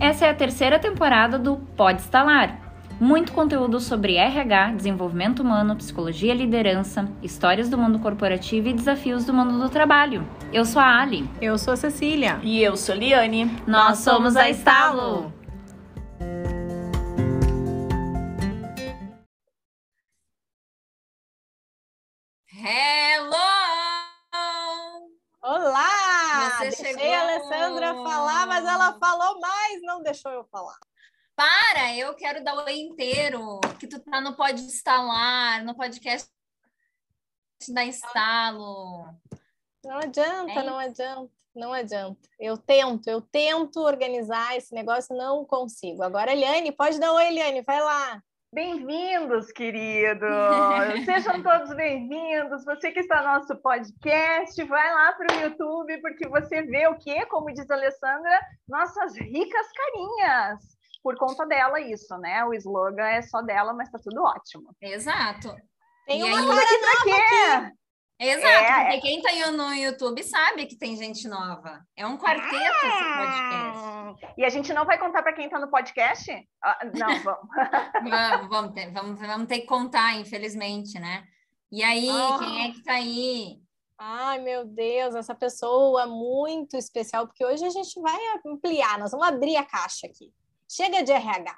Essa é a terceira temporada do Pode Instalar. Muito conteúdo sobre RH, desenvolvimento humano, psicologia e liderança, histórias do mundo corporativo e desafios do mundo do trabalho. Eu sou a Ali. Eu sou a Cecília. E eu sou a Liane. Nós somos a Estalo. Deixou eu falar. Para, eu quero dar o oi inteiro, que tu tá no Pode Instalar, no podcast da Instalo. Não adianta, Hein? não adianta, não adianta. Eu tento, eu tento organizar esse negócio, não consigo. Agora, Eliane, pode dar oi, Eliane, vai lá. Bem-vindos, queridos! Sejam todos bem-vindos. Você que está no nosso podcast, vai lá para o YouTube, porque você vê o quê? Como diz a Alessandra, nossas ricas carinhas. Por conta dela, isso, né? O slogan é só dela, mas tá tudo ótimo. Exato. Tem E uma aí? cara Aqui pra quê? Exato, É. porque quem tá aí no YouTube sabe que tem gente nova. É um quarteto esse podcast. Ah, E a gente não vai contar para quem está no podcast? Ah, não, vamos. Vamos, vamos, ter, vamos, vamos ter que contar, infelizmente, né? E aí, Ah. quem é que tá aí? Ai, meu Deus, essa pessoa muito especial, porque hoje a gente vai ampliar, nós vamos abrir a caixa aqui. Chega de RH.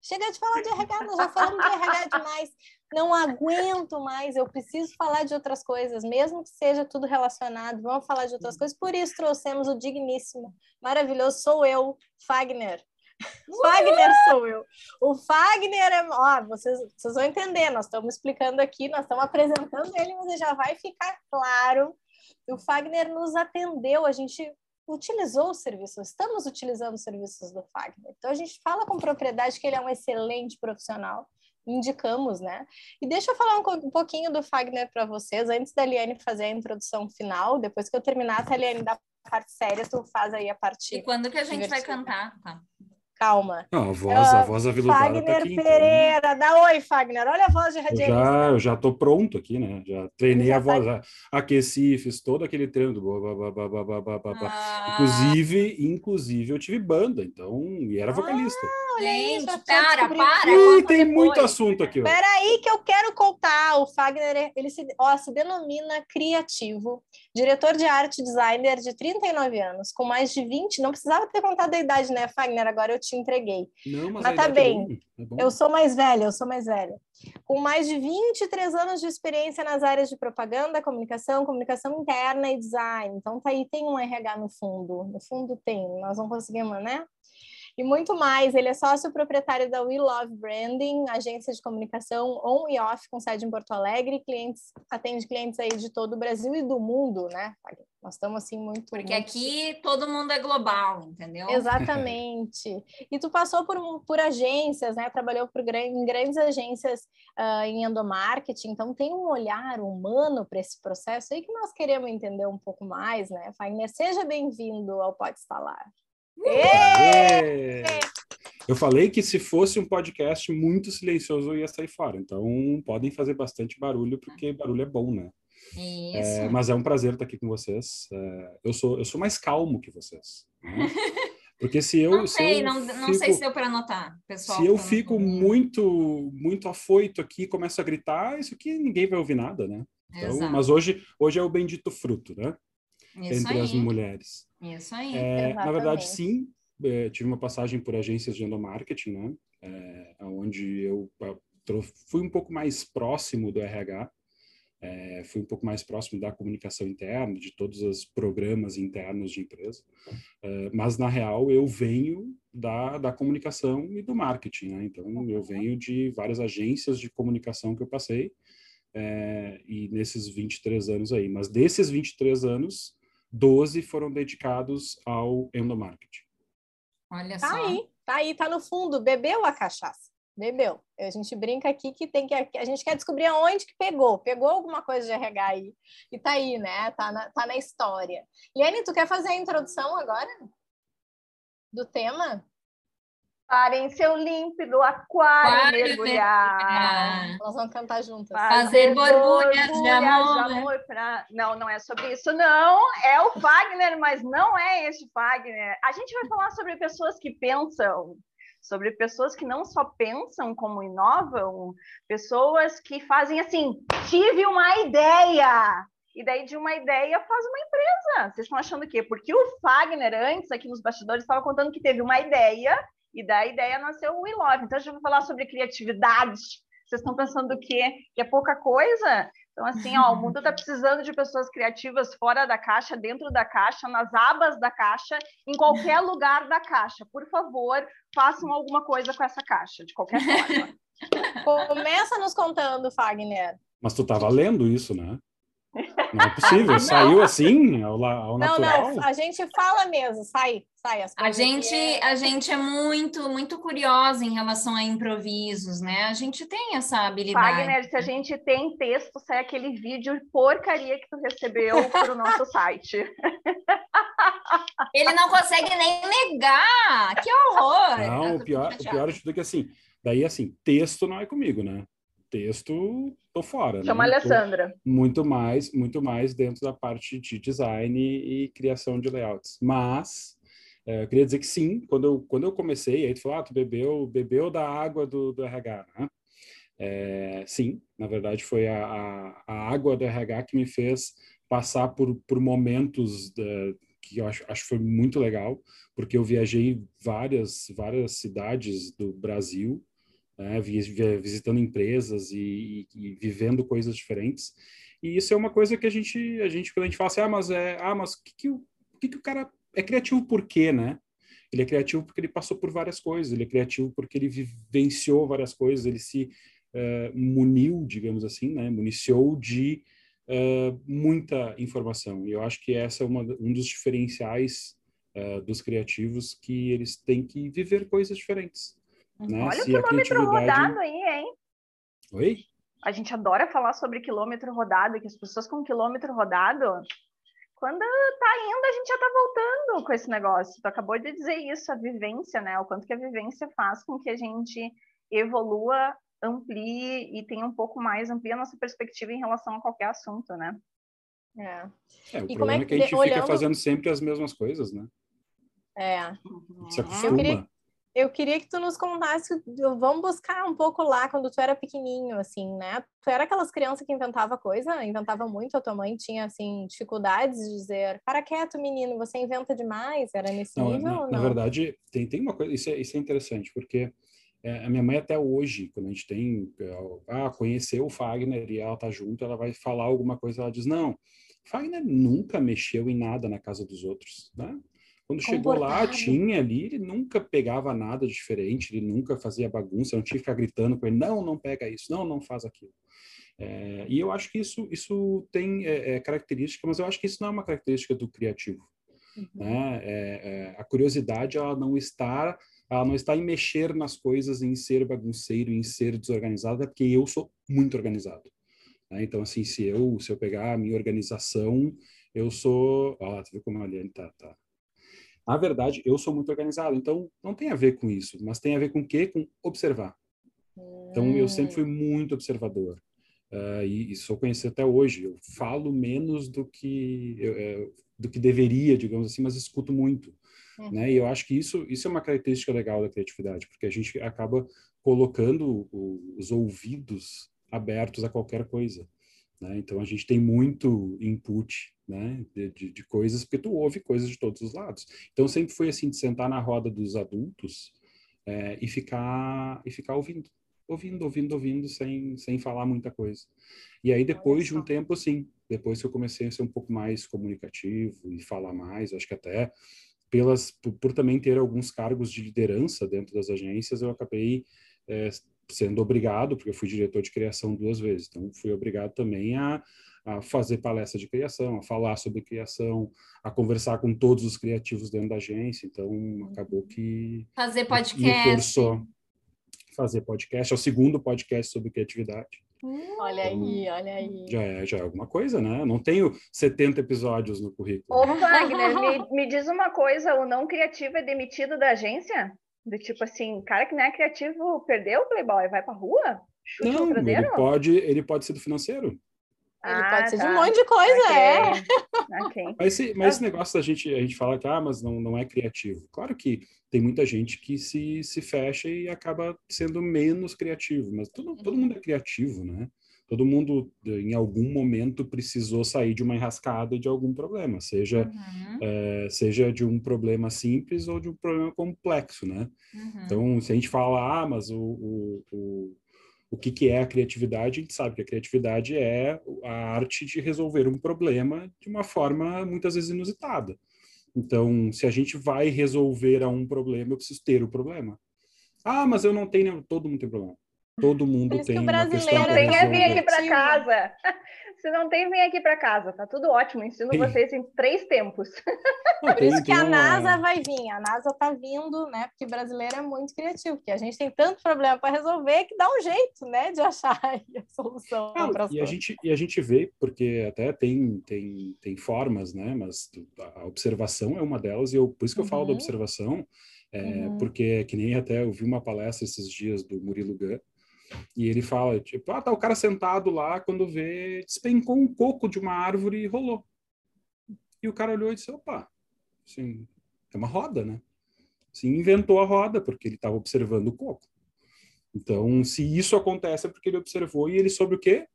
Chega de falar de RH, nós já falamos de RH demais. Não aguento mais, eu preciso falar de outras coisas, mesmo que seja tudo relacionado, vamos falar de outras coisas. Por isso trouxemos o digníssimo, maravilhoso, sou eu, Fagner. Fagner sou eu. O Fagner é. Ó, vocês, vocês vão entender, nós estamos explicando aqui, nós estamos apresentando ele, mas já vai ficar claro. O Fagner nos atendeu, a gente utilizou os serviços, estamos utilizando os serviços do Fagner. Então a gente fala com propriedade que ele é um excelente profissional. Indicamos, né? E deixa eu falar um, um pouquinho do Fagner para vocês, antes da Liane fazer a introdução final. Depois que eu terminar, a Liane da parte séria, tu faz aí a parte. E quando que a gente vai cantar? Tá. Calma. Não, a voz, a Ah, voz aveludada tá Fagner aqui. então. Pereira, dá oi, Fagner. Olha a voz de Eu radialista. já, eu já tô pronto aqui, né? Já treinei Já a voz, já aqueci, fiz todo aquele treino do blá, blá, blá, blá, blá, blá, blá, blá. Ah, Inclusive, inclusive, eu tive banda, então, e era vocalista. Olha aí, gente, para, para. Ih, tem depois. muito assunto aqui. Peraí que eu quero contar. O Fagner, ele se, ó, se denomina criativo, diretor de arte designer de 39 anos, com mais de 20, não precisava ter contado a idade, né, Fagner? Agora eu te entreguei. Não, mas, Mas tá é bem. bom, é bom. Eu sou mais velha, eu sou mais velha. Com mais de 23 anos de experiência nas áreas de propaganda, comunicação, comunicação interna e design. Então tá aí, tem um RH no fundo. No fundo tem, nós não conseguimos, né? E muito mais. Ele é sócio proprietário da We Love Branding, agência de comunicação on e off com sede em Porto Alegre, clientes, atende clientes aí de todo o Brasil e do mundo, né? Nós estamos assim muito Porque muito aqui todo mundo é global, entendeu? Exatamente. E tu passou por, por agências, né? Trabalhou por, em grandes agências ah, em endomarketing, então tem um olhar humano para esse processo aí que nós queremos entender um pouco mais, né? Fagner, seja bem-vindo ao Pode Instalar. É. Eu falei que se fosse um podcast muito silencioso, eu ia sair fora. Então, podem fazer bastante barulho, porque barulho é bom, né? Isso. É, mas é um prazer estar aqui com vocês. É, eu, sou, eu sou mais calmo que vocês. né? Porque se eu. não se sei, eu não, não fico- sei se deu para notar, pessoal. Se eu não- fico muito muito afoito aqui, começo a gritar, isso aqui ninguém vai ouvir nada, né? Então, Exato. mas hoje, hoje é o bendito fruto, né? Isso Entre as aí. mulheres. Isso aí. É, na verdade, sim. é, tive uma passagem por agências de endomarketing, né? É, onde eu fui um pouco mais próximo do RH, é, fui um pouco mais próximo da comunicação interna, de todos os programas internos de empresa. É, mas, na real, eu venho da, da comunicação e do marketing, né? Então, eu venho de várias agências de comunicação que eu passei, é, e nesses 23 anos aí. Mas desses 23 anos, 12 foram dedicados ao endomarketing. Olha Tá só. aí, tá aí, tá no fundo. Bebeu a cachaça. Bebeu. A gente brinca aqui que tem que a gente quer descobrir aonde que pegou. Pegou alguma coisa de RH aí. E tá aí, né? Tá na, tá na história. Liane, tu quer fazer a introdução agora? Do tema? Parem seu límpido aquário Aquário mergulhar. mergulhar. Nós vamos cantar juntas. Fazer borbulhas de amor. amor pra- Não, não é sobre isso, não. É o Fagner, mas não é este Fagner. A gente vai falar sobre pessoas que pensam, sobre pessoas que não só pensam como inovam, pessoas que fazem assim, tive uma ideia. E daí de uma ideia faz uma empresa. Vocês estão achando o quê? Porque o Fagner, antes, aqui nos bastidores, estava contando que teve uma ideia, e da ideia nasceu o We Love. Então a gente vai falar sobre criatividade. Vocês estão pensando o quê? Que é pouca coisa? Então, assim, ó, o mundo está precisando de pessoas criativas fora da caixa, dentro da caixa, nas abas da caixa, em qualquer lugar da caixa. Por favor, façam alguma coisa com essa caixa, de qualquer forma. Começa nos contando, Fagner. Mas tu tava lendo isso, né? Não é possível. Saiu assim, ao, ao Não, natural. não, a gente fala mesmo, sai, sai as A gente, é- a gente é muito, muito curiosa em relação a improvisos, né? A gente tem essa habilidade. Wagner, se a gente tem texto, sai aquele vídeo porcaria que tu recebeu para o nosso site. Ele não consegue nem negar. Que horror! Não, o pior, o pior de tudo é que assim, daí assim, texto não é comigo, né? Texto, tô fora. Chama né? Alessandra. muito mais, muito mais dentro da parte de design e criação de layouts. Mas é, eu queria dizer que sim, quando eu, quando eu comecei, aí tu falou, ah, tu bebeu, bebeu da água do, do RH, né? É, sim, na verdade foi a, a, a água do RH que me fez passar por, por momentos da, que eu acho, acho que foi muito legal, porque eu viajei várias, várias cidades do Brasil, né, vi- vi- visitando empresas e, e- vivendo coisas diferentes. E isso é uma coisa que a gente, a gente quando a gente fala assim, ah, mas é, ah, mas que que o, que que o cara é criativo por quê, né? Ele é criativo porque ele passou por várias coisas, ele é criativo porque ele vivenciou várias coisas, ele se eh, muniu, digamos assim, né? Municiou de eh, muita informação. E eu acho que essa é uma, um dos diferenciais eh, dos criativos, que eles têm que viver coisas diferentes. Né? Olha o Se a quilômetro criatividade... rodado aí, hein? Oi? A gente adora falar sobre quilômetro rodado, que as pessoas com quilômetro rodado, quando tá indo, a gente já tá voltando com esse negócio. Tu acabou de dizer isso, a vivência, né? O quanto que a vivência faz com que a gente evolua, amplie e tenha um pouco mais, amplie a nossa perspectiva em relação a qualquer assunto, né? É, É, o E como problema é é que- que a gente olhando- fica fazendo sempre as mesmas coisas, né? é. Se Eu acostuma. queria- Eu queria que tu nos contasse, vamos buscar um pouco lá quando tu era pequenininho, assim, né? Tu era aquelas crianças que inventava coisa, inventava muito, a tua mãe tinha, assim, dificuldades de dizer, para quieto, menino, você inventa demais, era nesse Não, nível na, ou na não? verdade, tem, tem uma coisa, isso é, isso é interessante, porque é, a minha mãe até hoje, quando a gente tem, é, ah, conheceu o Fagner e ela tá junto, ela vai falar alguma coisa, ela diz, não, Fagner nunca mexeu em nada na casa dos outros, né? Quando chegou lá, tinha ali, ele nunca pegava nada diferente, ele nunca fazia bagunça, eu não tinha que ficar gritando com ele, não, não pega isso, não, não faz aquilo. É, e eu acho que isso, isso tem é, é, característica, mas eu acho que isso não é uma característica do criativo né? É, é, a curiosidade ela não está ela não está em mexer nas coisas, em ser bagunceiro, em ser desorganizado, é porque eu sou muito organizado. né? Então, assim, se eu se eu pegar a minha organização, eu sou, ó, lá, tu viu como a Aliane tá, tá. Na verdade, eu sou muito organizado, então não tem a ver com isso, mas tem a ver com o quê? Com observar. Então, eu sempre fui muito observador. Ah, e, e sou conhecido até hoje. Eu falo menos do que eu, eh, do que deveria, digamos assim, mas escuto muito. Uhum. Né? E eu acho que isso, isso é uma característica legal da criatividade, porque a gente acaba colocando o- os ouvidos abertos a qualquer coisa. Né? Então, a gente tem muito input né? de, de, de coisas, porque tu ouve coisas de todos os lados. Então, sempre foi assim, de sentar na roda dos adultos eh, e, ficar, e ficar ouvindo ouvindo, ouvindo, ouvindo, sem, sem falar muita coisa. E aí, depois de um tempo, sim, depois que eu comecei a ser um pouco mais comunicativo e falar mais, acho que até pelas, por, por também ter alguns cargos de liderança dentro das agências, eu acabei eh, sendo obrigado, porque eu fui diretor de criação duas vezes, então fui obrigado também a, a fazer palestra de criação, a falar sobre criação, a conversar com todos os criativos dentro da agência, então acabou que Fazer me podcast. forçou fazer podcast, é o segundo podcast sobre criatividade. Olha aí, olha aí. Já é, já é alguma coisa, né? Eu não tenho 70 episódios no currículo. Ô, Wagner, me, me diz uma coisa, o não criativo é demitido da agência? Do tipo assim, cara que não é criativo perdeu o Playboy, vai pra rua? Chute Não, ele pode, ele pode ser do financeiro. Ele Ah, pode ser de tá. um monte de coisa, Ok. é. Ok. Mas, esse, mas esse negócio da gente, a gente fala que ah, mas não, não é criativo. Claro que tem muita gente que se, se fecha e acaba sendo menos criativo, mas todo, todo mundo é criativo, né? Todo mundo, em algum momento, precisou sair de uma enrascada de algum problema, seja, Uhum, eh, seja de um problema simples ou de um problema complexo, né? uhum. Então, se a gente fala, ah, mas o, o, o, o que, que é a criatividade, a gente sabe que a criatividade é a arte de resolver um problema de uma forma muitas vezes inusitada. Então, se a gente vai resolver a um problema, eu preciso ter o problema. Ah, mas eu não tenho. Todo mundo tem problema. Todo mundo Por isso que tem o uma brasileiro é tem, é vir aqui para casa. Se não tem, vem aqui para casa. Tá tudo ótimo. Ensino vocês em três tempos. Não, Por isso que tem a uma- NASA vai vir. A NASA tá vindo, né? Porque brasileiro é muito criativo, porque a gente tem tanto problema para resolver que dá um jeito, né, de achar aí a solução Não, para as e a coisas. gente e a gente vê porque até tem tem tem formas né mas a observação é uma delas e eu por isso que eu falo da Uhum. observação é, Uhum. porque que nem até eu vi uma palestra esses dias do Murilo Gun e ele fala tipo ah tá o cara sentado lá quando vê despencou um coco de uma árvore e rolou e o cara olhou e disse opa assim é uma roda né assim, inventou a roda porque ele estava observando o coco então, se isso acontece é porque ele observou e ele soube o quê?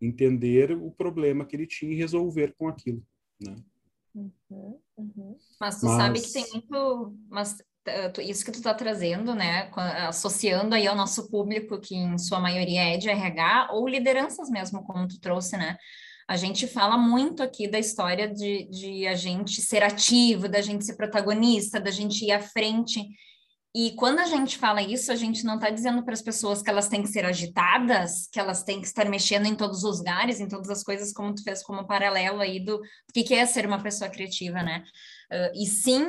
Entender o problema que ele tinha e resolver com aquilo. Né? Uhum, uhum. Mas tu Mas- sabe que tem muito. Mas isso que tu tá trazendo, né? Associando aí ao nosso público, que em sua maioria é de RH, ou lideranças mesmo, como tu trouxe, né? A gente fala muito aqui da história de, de a gente ser ativo, da gente ser protagonista, da gente ir à frente. E quando a gente fala isso, a gente não está dizendo para as pessoas que elas têm que ser agitadas, que elas têm que estar mexendo em todos os lugares, em todas as coisas, como tu fez como paralelo aí do, do que, que é ser uma pessoa criativa, né? Ah, e sim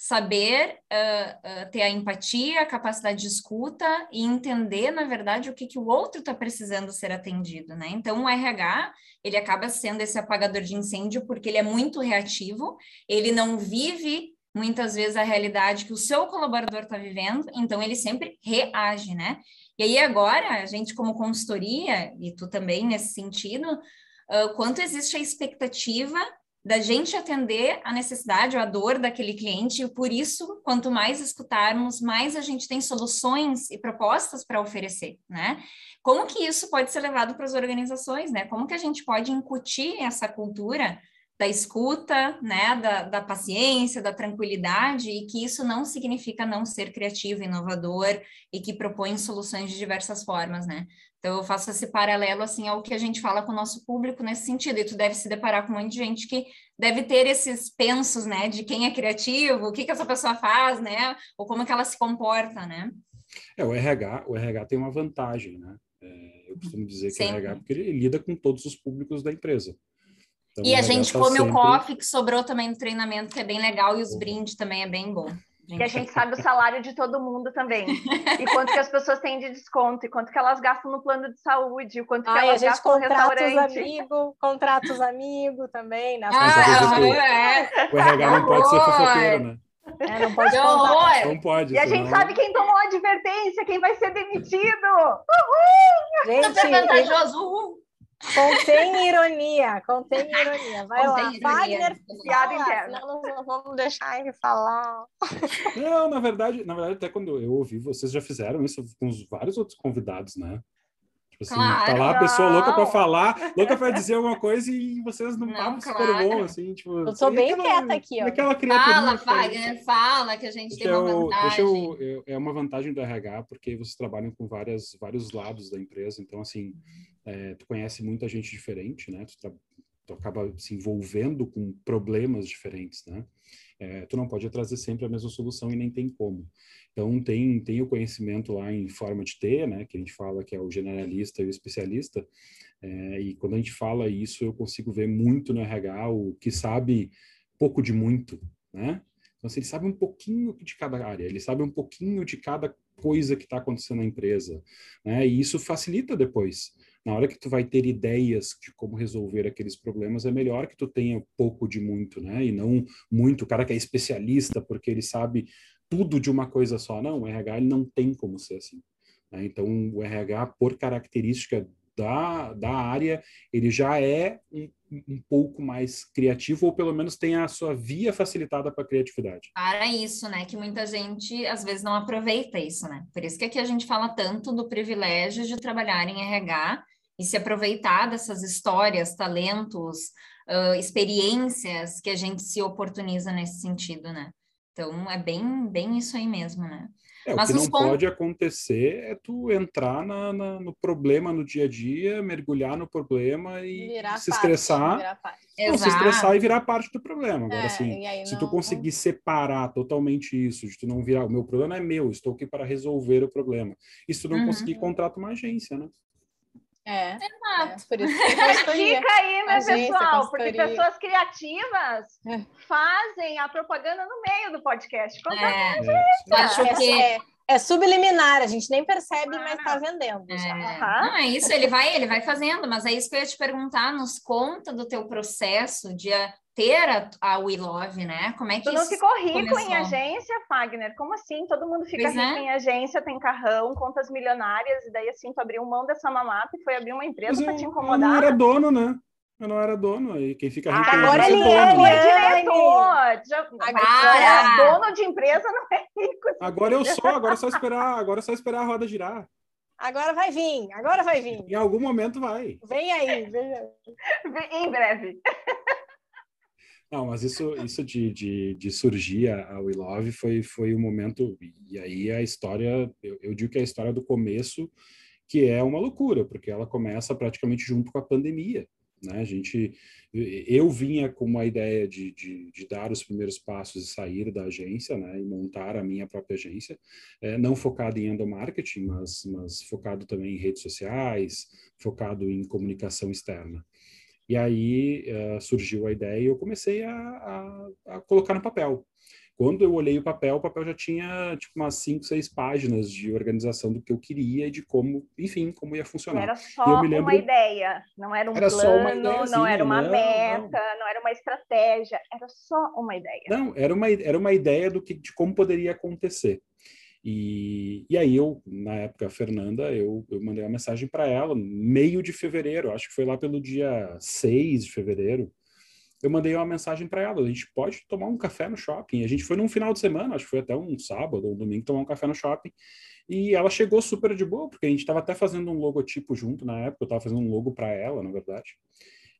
saber ah, ah, ter a empatia, a capacidade de escuta e entender, na verdade, o que, que o outro está precisando ser atendido, né? Então, o RH, ele acaba sendo esse apagador de incêndio porque ele é muito reativo, ele não vive muitas vezes a realidade que o seu colaborador está vivendo, então ele sempre reage, né? E aí agora, a gente como consultoria, e tu também nesse sentido, uh, quanto existe a expectativa da gente atender a necessidade ou a dor daquele cliente, e por isso, quanto mais escutarmos, mais a gente tem soluções e propostas para oferecer, né? Como que isso pode ser levado para as organizações, né? Como que a gente pode incutir essa cultura da escuta, né, da, da paciência, da tranquilidade, e que isso não significa não ser criativo, inovador e que propõe soluções de diversas formas, né? Então eu faço esse paralelo assim ao que a gente fala com o nosso público nesse sentido, e tu deve se deparar com um monte de gente que deve ter esses pensos, né, de quem é criativo, o que que essa pessoa faz, né, ou como que ela se comporta, né? É, o RH, o RH tem uma vantagem, né? É, eu costumo dizer que Sempre. o RH, porque ele lida com todos os públicos da empresa. Então, E o a gente tá come o sempre- coffee que sobrou também no treinamento, que é bem legal, e os Uhum. brindes também é bem bom. E a gente sabe o salário de todo mundo também. E quanto que as pessoas têm de desconto, e quanto que elas gastam no plano de saúde, e quanto que Ai, a elas gente gastam no contrata os restaurante. amigos, contrata os amigos também. Nas vezes Ah, o- é. O RH não pode ser fofoqueiro, né? É, não pode! Não pode. E a gente senão- sabe quem tomou a advertência, quem vai ser demitido. Super Gente, vantajoso, uhul. Contém ironia, contém ironia. Vai Contém lá, ironia. Wagner, Piada fala, interna. não vamos deixar ele falar. Não, na verdade, na verdade, até quando eu ouvi, vocês já fizeram isso com os vários outros convidados, né? Tipo assim, tá Claro. lá a pessoa louca para Não. falar, louca para dizer alguma coisa e vocês não Não, papo super claro. bom, assim, tipo... Eu sou bem aquela- quieta aqui, ó. Aquela Fala, tá? Wagner, fala que a gente Deixa tem uma eu- vantagem. eu- eu- é uma vantagem do RH porque vocês trabalham com várias, vários lados da empresa, então assim, é, tu conhece muita gente diferente, né? Tu, tu acaba se envolvendo com problemas diferentes, né? É, tu não pode trazer sempre a mesma solução e nem tem como. Então tem tem o conhecimento lá em forma de T, né? Que a gente fala que é o generalista e o especialista. É, e quando a gente fala isso, eu consigo ver muito no RH o que sabe pouco de muito, né? Então, assim, ele sabe um pouquinho de cada área, ele sabe um pouquinho de cada coisa que está acontecendo na empresa, né? E isso facilita depois. Na hora que tu vai ter ideias de como resolver aqueles problemas, é melhor que tu tenha pouco de muito, né? E não muito, o cara que é especialista, porque ele sabe tudo de uma coisa só. Não, o RH ele não tem como ser assim. Né? Então, o RH, por característica da, da área, ele já é um, um pouco mais criativo, ou pelo menos tem a sua via facilitada para a criatividade. Para isso, né? Que muita gente às vezes não aproveita isso, né? Por isso que aqui a gente fala tanto do privilégio de trabalhar em RH e se aproveitar dessas histórias, talentos, uh, experiências que a gente se oportuniza nesse sentido, né? Então é bem, bem isso aí mesmo, né? É, Mas o que não pontos... pode acontecer é tu entrar na, na, no problema no dia a dia, mergulhar no problema e virar se parte, estressar. Não, se estressar e virar parte do problema. Agora, é, assim, se não... tu conseguir separar totalmente isso, de tu não virar, o meu problema é meu, estou aqui para resolver o problema. E se tu não uhum. conseguir, contrata uma agência, né? É, Exato. É, por isso que Fica aí, né, pessoal? Porque pessoas criativas é. fazem a propaganda no meio do podcast. Conta é. é. Acho que... É, subliminar, a gente nem percebe, ah, mas está vendendo. É. Não, é isso, ele vai, ele vai fazendo, mas é isso que eu ia te perguntar, nos conta do teu processo de ter a, a We Love, né? Como é que Tu não ficou rico começou? em agência, Fagner? Como assim? Todo mundo fica pois rico é. em agência, tem carrão, contas milionárias, e daí assim, tu abriu mão dessa mamata e foi abrir uma empresa para te incomodar? Não era dono, né? Eu não era dono, e quem fica rico ah, agora ele é, dono. é diretor. Já, agora é dono de empresa não é rico. Agora eu sou, agora é só esperar, agora é só esperar a roda girar. Agora vai vir, agora vai vir. Em algum momento vai. Vem aí, vem aí. Em breve. Não, mas isso, isso de, de, de surgir a, We Love foi, foi um momento, e aí a história, eu, eu digo que é a história do começo, que é uma loucura, porque ela começa praticamente junto com a pandemia. Né? A gente, eu vinha com uma ideia de, de, de, dar os primeiros passos e sair da agência, né? E montar a minha própria agência, é, não focado em endomarketing, mas, mas focado também em redes sociais, focado em comunicação externa. E aí uh, surgiu a ideia e eu comecei a, a, a, colocar no papel. Quando eu olhei o papel, o papel já tinha tipo umas cinco, seis páginas de organização do que eu queria e de como, enfim, como ia funcionar. Era só lembro, uma ideia, não era um era plano, não era uma não, meta, não. não. era uma estratégia, era só uma ideia. Não, era uma, era uma ideia do que, de como poderia acontecer. E, e aí eu, na época, a Fernanda, eu, eu mandei uma mensagem para ela, meio de fevereiro, acho que foi lá pelo dia 6 de fevereiro, eu mandei uma mensagem para ela, a gente pode tomar um café no shopping. A gente foi num final de semana, acho que foi até um sábado ou um domingo, tomar um café no shopping. E ela chegou super de boa, porque a gente estava até fazendo um logotipo junto na época, eu estava fazendo um logo para ela, na verdade.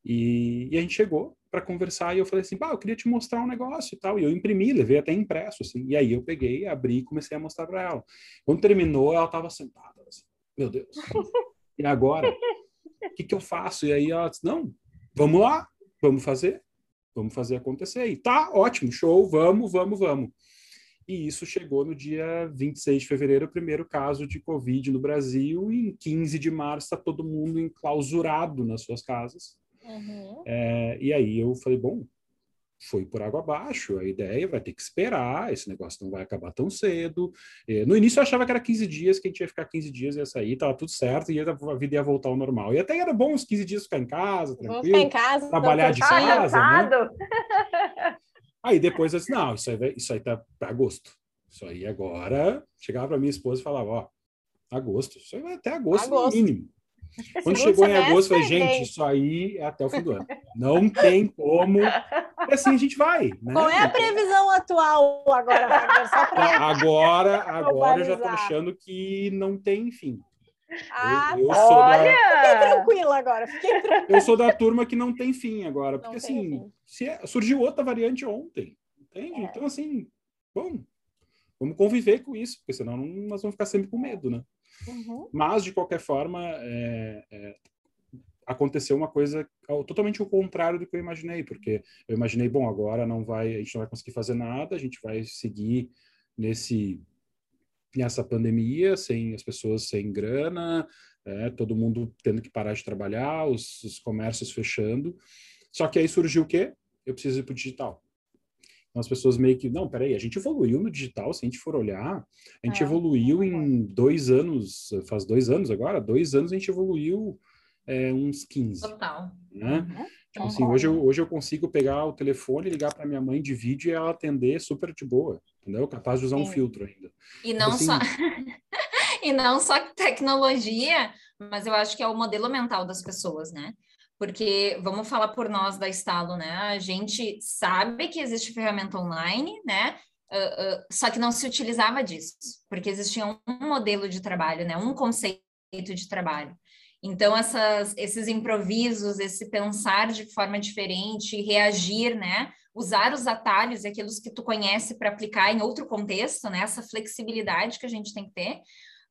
E, e, a gente chegou para conversar e eu falei assim, bah, eu queria te mostrar um negócio e tal. E eu imprimi, levei até impresso, assim. E aí eu peguei, abri e comecei a mostrar para ela. Quando terminou, ela estava sentada, assim, meu Deus, e agora? O que, que eu faço? E aí ela disse, não, vamos lá, vamos fazer, vamos fazer acontecer. E tá, ótimo, show, vamos, vamos, vamos. E isso chegou no dia 26 de fevereiro, o primeiro caso de Covid no Brasil, e em 15 de março está todo mundo enclausurado nas suas casas Uhum. É, e aí eu falei, bom, foi por água abaixo, a ideia vai ter que esperar, esse negócio não vai acabar tão cedo. É, no início eu achava que era 15 dias, que a gente ia ficar 15 dias, ia sair, tava tudo certo, e a vida ia voltar ao normal. E até era bom uns 15 dias ficar em casa, tranquilo. Ficar em casa, trabalhar de casa. Né? Aí depois eu disse, não, isso aí, vai, isso aí tá para agosto. Isso aí agora, chegava para minha esposa e falava, ó, agosto, isso aí vai até agosto, agosto. no mínimo. Quando chegou em agosto, eu falei, gente, isso aí é até o fim do ano. Não tem como. E assim a gente vai. Né? Qual é a previsão atual agora, Agora, agora eu já estou achando que não tem fim. Ah, eu, eu tá. olha! Da... Fiquei tranquila agora. Fiquei tranquila. Eu sou da turma que não tem fim agora, porque assim, se é... surgiu outra variante ontem, entende? É. Então, assim, bom, vamos conviver com isso, porque senão nós vamos ficar sempre com medo, né? Uhum. Mas, de qualquer forma, é, é, aconteceu uma coisa totalmente o contrário do que eu imaginei, porque eu imaginei, bom, agora não vai, a gente não vai conseguir fazer nada, a gente vai seguir nesse nessa pandemia, sem as pessoas sem grana, é, todo mundo tendo que parar de trabalhar, os, os comércios fechando. Só que aí surgiu o quê? Eu preciso ir para o digital. Então as pessoas meio que, não, peraí, a gente evoluiu no digital, se a gente for olhar, a gente é. evoluiu em dois anos, faz dois anos agora, dois anos a gente evoluiu é, uns 15. Total. Né? Tipo assim, hoje eu, hoje eu consigo pegar o telefone, ligar para minha mãe de vídeo e ela atender super de boa, entendeu? Capaz de usar um Sim. filtro ainda. E não Assim- só e não só tecnologia, mas eu acho que é o modelo mental das pessoas, né? Porque vamos falar por nós da Estalo, né? A gente sabe que existe ferramenta online, né? Ah, ah, só que não se utilizava disso, porque existia um modelo de trabalho, né? Um conceito de trabalho. Então, essas, esses improvisos, esse pensar de forma diferente, reagir, né? Usar os atalhos e aqueles que tu conhece para aplicar em outro contexto, né? Essa flexibilidade que a gente tem que ter,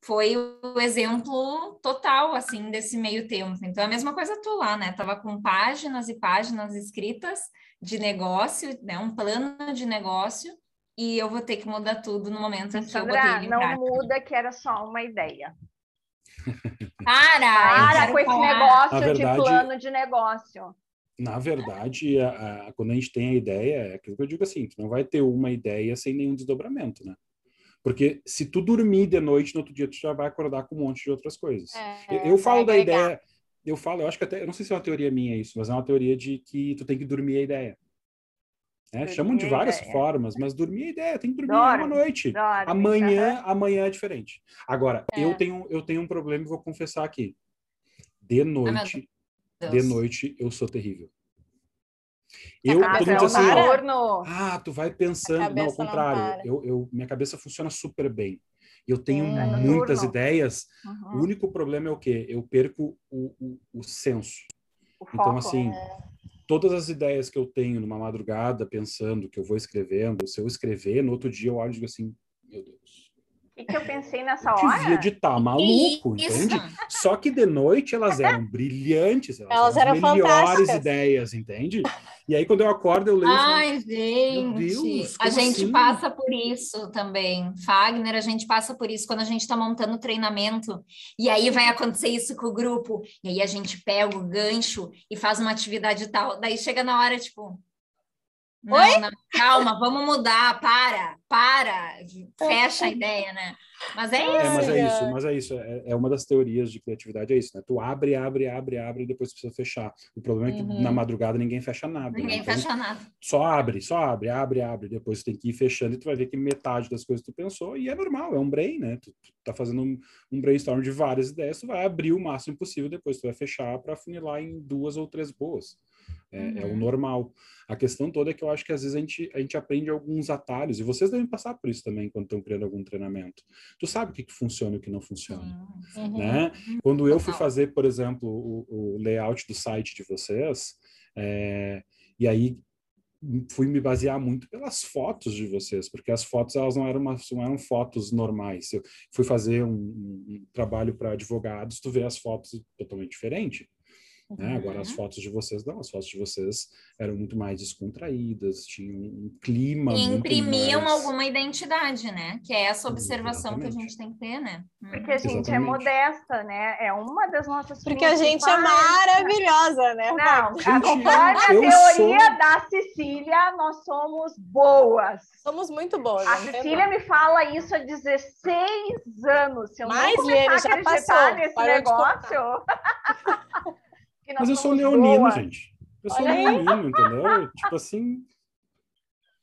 foi o exemplo total, assim, desse meio tempo. Então, a mesma coisa tu lá, né? Tava com páginas e páginas escritas de negócio, né? Um plano de negócio, e eu vou ter que mudar tudo no momento em que eu botei Sandra, ele em não prática. muda que era só uma ideia. Para! Para com esse falar. negócio verdade- de plano de negócio. Na verdade, a- a- quando a gente tem a ideia, é aquilo que eu digo assim, tu não vai ter uma ideia sem nenhum desdobramento, né? Porque se tu dormir de noite, no outro dia tu já vai acordar com um monte de outras coisas. É, Eu, eu falo da agregar. ideia, eu falo, eu acho que até, eu não sei se é uma teoria minha isso, mas é uma teoria de que tu tem que dormir a ideia. Dormir Chamam de várias ideia. formas, mas dormir a ideia, tem que dormir Dorme, uma noite. Dorme. Amanhã, amanhã é diferente. Agora, É. eu tenho eu tenho um problema e vou confessar aqui. De noite, Deus. de noite eu sou terrível. Eu, cabeça todo mundo não diz assim? Noturno. ah, tu vai pensando. Não, ao não contrário. para. eu, eu, minha cabeça funciona super bem. Eu tenho Hum. É muitas noturno. ideias. Uhum. O único problema é o quê? Eu perco o, o, o senso. O Então, foco. assim, todas as ideias que eu tenho numa madrugada, pensando que eu vou escrevendo, se eu escrever, no outro dia eu olho e digo assim, meu Deus, que, que eu pensei nessa eu hora? devia de estar maluco, Isso. entende? Só que de noite elas eram brilhantes, elas, Elas eram as eram melhores ideias, entende? E aí quando eu acordo, eu leio e falo, Ai, gente, Deus, a gente assim? passa por isso também. Fagner, a gente passa por isso quando a gente está montando treinamento. E aí vai acontecer isso com o grupo. E aí a gente pega o gancho e faz uma atividade tal. Daí chega na hora, tipo. Não, Oi? não, calma, vamos mudar, para, para, fecha a ideia, né? Mas é É, isso. mas é isso, mas é isso. É, é uma das teorias de criatividade, é isso, né? Tu abre, abre, abre, abre e depois precisa fechar. O problema é que Uhum. na madrugada ninguém fecha nada. né? Ninguém Então, fecha nada. Só abre, só abre, abre, abre. Depois tu tem que ir fechando e tu vai ver que metade das coisas que tu pensou, e é normal, é um brain, né? Tu, tu tá fazendo um, um brainstorm de várias ideias, tu vai abrir o máximo possível, depois tu vai fechar para funilar em duas ou três boas. É, é o Uhum. normal. A questão toda é que eu acho que às vezes a gente, a gente aprende alguns atalhos, e vocês devem passar por isso também quando estão criando algum treinamento. Tu sabe o que, que funciona e o que não funciona Uhum. né? Quando eu fui fazer, por exemplo, o, o layout do site de vocês, é, e aí fui me basear muito pelas fotos de vocês, porque as fotos elas não eram, umas- não eram fotos normais. Eu fui fazer um, um- um trabalho para advogados, tu vê as fotos totalmente diferente. Né? Agora as Uhum. fotos de vocês não, as fotos de vocês eram muito mais descontraídas, tinham um clima E imprimiam mais... alguma identidade, né? Que é essa observação que a Exatamente. gente tem que ter, né? Porque a gente é Exatamente. modesta, né? É uma das nossas Porque a gente é principais- maravilhosa, né? Não, conforme a teoria sou- da Cecília, nós somos boas. Somos muito boas. A Cecília me fala isso há 16 anos. Se eu Mais, não começar a já acreditar passou. nesse negócio... Mas eu sou leonino, boas. gente. Eu sou leonino, entendeu? tipo assim,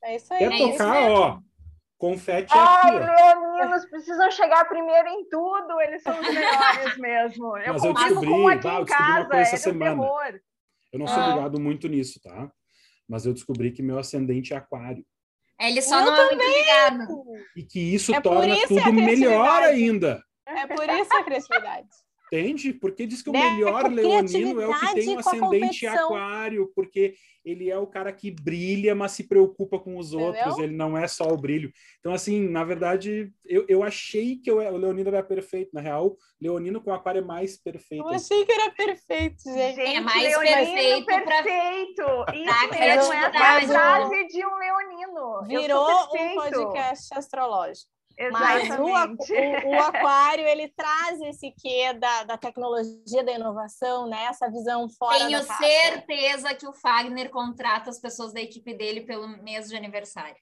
É isso aí. Quer É tocar, ó. Confete é Ai, aqui, leoninos precisam chegar primeiro em tudo, eles são os melhores mesmo. Eu Mas eu descobri, com aqui eu em descobri uma casa, coisa essa semana. terror. Eu não sou Ah. ligado muito nisso, tá? Mas eu descobri que meu ascendente é aquário. É, Ele só Eu não é muito ligado. E que isso É torna isso tudo a melhor ainda. É por isso a criatividade. Entende? Porque diz que o Né? melhor Com leonino é o que tem um ascendente aquário, porque ele é o cara que brilha, mas se preocupa com os outros, Entendeu? ele não é só o brilho. Então, assim, na verdade, eu, eu achei que eu- o leonino era perfeito. Na real, leonino com aquário é mais perfeito. Eu achei que era perfeito, gente. Gente, É mais leonino perfeito pra- perfeito. Isso pra mesmo, essa é a frase de um leonino. Virou um podcast astrológico. Mas o, o- o aquário, ele traz esse quê da, da tecnologia, da inovação, né? Essa visão fora Tenho certeza que o Fagner contrata as pessoas da equipe dele pelo mês de aniversário.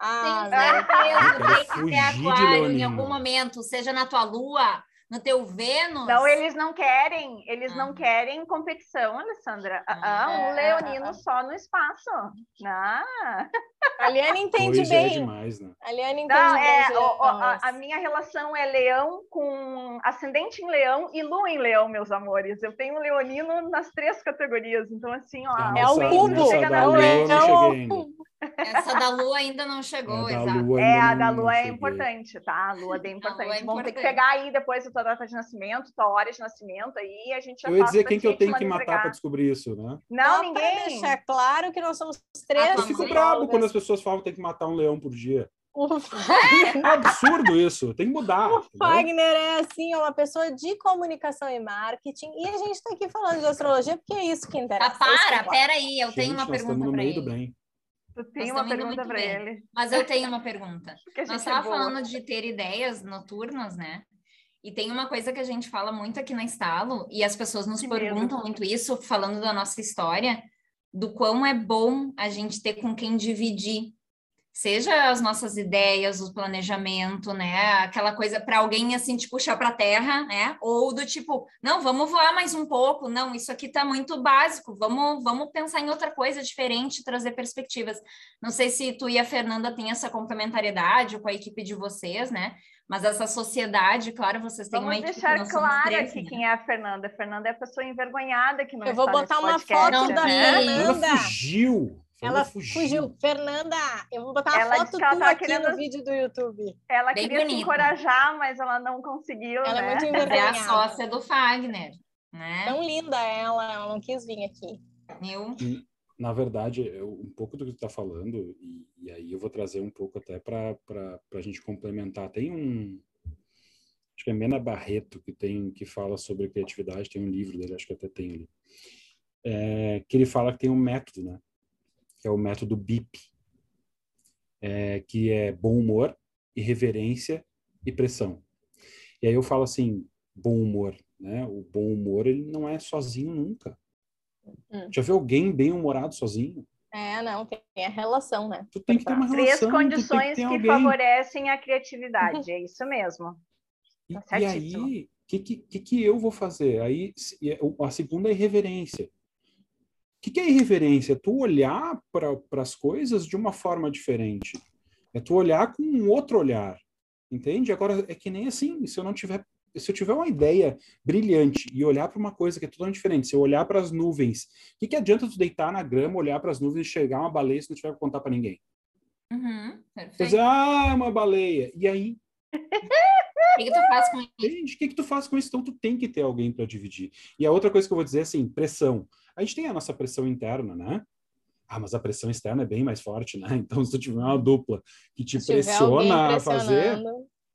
Ah, Tenho meu certeza que tem que fugir ter aquário em algum momento, seja na tua lua, no teu Vênus. Não, eles não querem, eles Ah. não querem competição, Alessandra. Ah, Ah. um leonino só no espaço. Ah. A Liane entende é bem. demais, né? A Liane entende Não, bem. é, o- o- a, a minha relação é leão com ascendente em leão e lua em leão, meus amores. Eu tenho um leonino nas três categorias. Então, assim, ó. Da É o nossa- cubo. Chega na Lua Essa da Lua ainda não chegou, É, exato. Lua É, a da lua é cheguei. importante, tá? A lua é bem A importante. lua é Vamos ter que pegar aí depois a tua data de nascimento, tua hora de nascimento aí, a gente já Eu ia dizer pra quem que eu te tenho que matar para descobrir isso, né? Não, Só pra ninguém. deixar claro que nós somos três. Ah, Eu fico bravo quando as pessoas falam que tem que matar um leão por dia. O É um absurdo isso, tem que mudar. O? Fagner é assim, é uma pessoa de comunicação e marketing, e a gente está aqui falando de astrologia porque é isso que interessa. Ah, é para, importa. peraí, eu Gente, tenho uma nós estamos pergunta no para meio ele. do bem. Tu tem Nós uma indo pergunta para ele. Mas eu tenho uma pergunta. Nós é estávamos boa. falando de ter ideias noturnas, né? E tem uma coisa que a gente fala muito aqui na Estalo, e as pessoas nos Que perguntam muito isso, falando da nossa história, do quão é bom a gente ter com quem dividir. Seja as nossas ideias, o planejamento, né? Aquela coisa para alguém assim te puxar para a terra, né? Ou do tipo, não, vamos voar mais um pouco, não, isso aqui está muito básico, vamos, vamos pensar em outra coisa diferente, trazer perspectivas. Não sei se tu e a Fernanda têm essa complementariedade com a equipe de vocês, né? Mas essa sociedade, claro, vocês têm uma Vamos equipe, deixar nós somos claro três, aqui né? quem é a Fernanda. A Fernanda é a pessoa envergonhada que não Eu vou botar uma podcast, foto Não, da. Fernanda. Ela fugiu. Ela fugiu. Fernanda, eu vou botar uma Ela foto ela tua aqui querendo- no vídeo do YouTube. Ela Bem queria se bonita. encorajar, mas ela não conseguiu, Ela é né? muito Mas é a sócia do Fagner, né? Tão linda ela, ela não quis vir aqui. Eu, Na verdade, eu- um pouco do que tu está falando, e, e aí eu vou trazer um pouco até para a gente complementar. Tem um. Acho que é Mena Barreto que tem que fala sobre criatividade, tem um livro dele, acho que até tem ali. É, que ele fala que tem um método, né? Que é o método BIP, é, que é bom humor, irreverência e pressão. E aí eu falo assim, bom humor, né? O bom humor ele não é sozinho nunca. Hum. Já viu alguém bem humorado sozinho? É, não, tem a relação, né? Tu tem que ter uma Três relação, tem condições que que favorecem a criatividade, é isso mesmo. E, Tá e certíssimo. aí, o que, que, que eu vou fazer? Aí, e a segunda é irreverência. O que, que é irreverência? É tu olhar para as coisas de uma forma diferente. É tu olhar com um outro olhar. Entende? Agora, é que nem assim, se eu não tiver. Se eu tiver uma ideia brilhante e olhar para uma coisa que é totalmente diferente, se eu olhar para as nuvens, o que, que adianta tu deitar na grama, olhar para as nuvens e enxergar uma baleia se não tiver que contar para ninguém? Uhum, perfeito. dizer, ah, é uma baleia. E aí, que, que tu faz com isso? Entende? O que, que tu faz com isso? Então, tu tem que ter alguém para dividir. E a outra coisa que eu vou dizer é assim: pressão. A gente tem a nossa pressão interna, né? Ah, mas a pressão externa é bem mais forte, né? Então, se tu tiver uma dupla que te pressiona a fazer.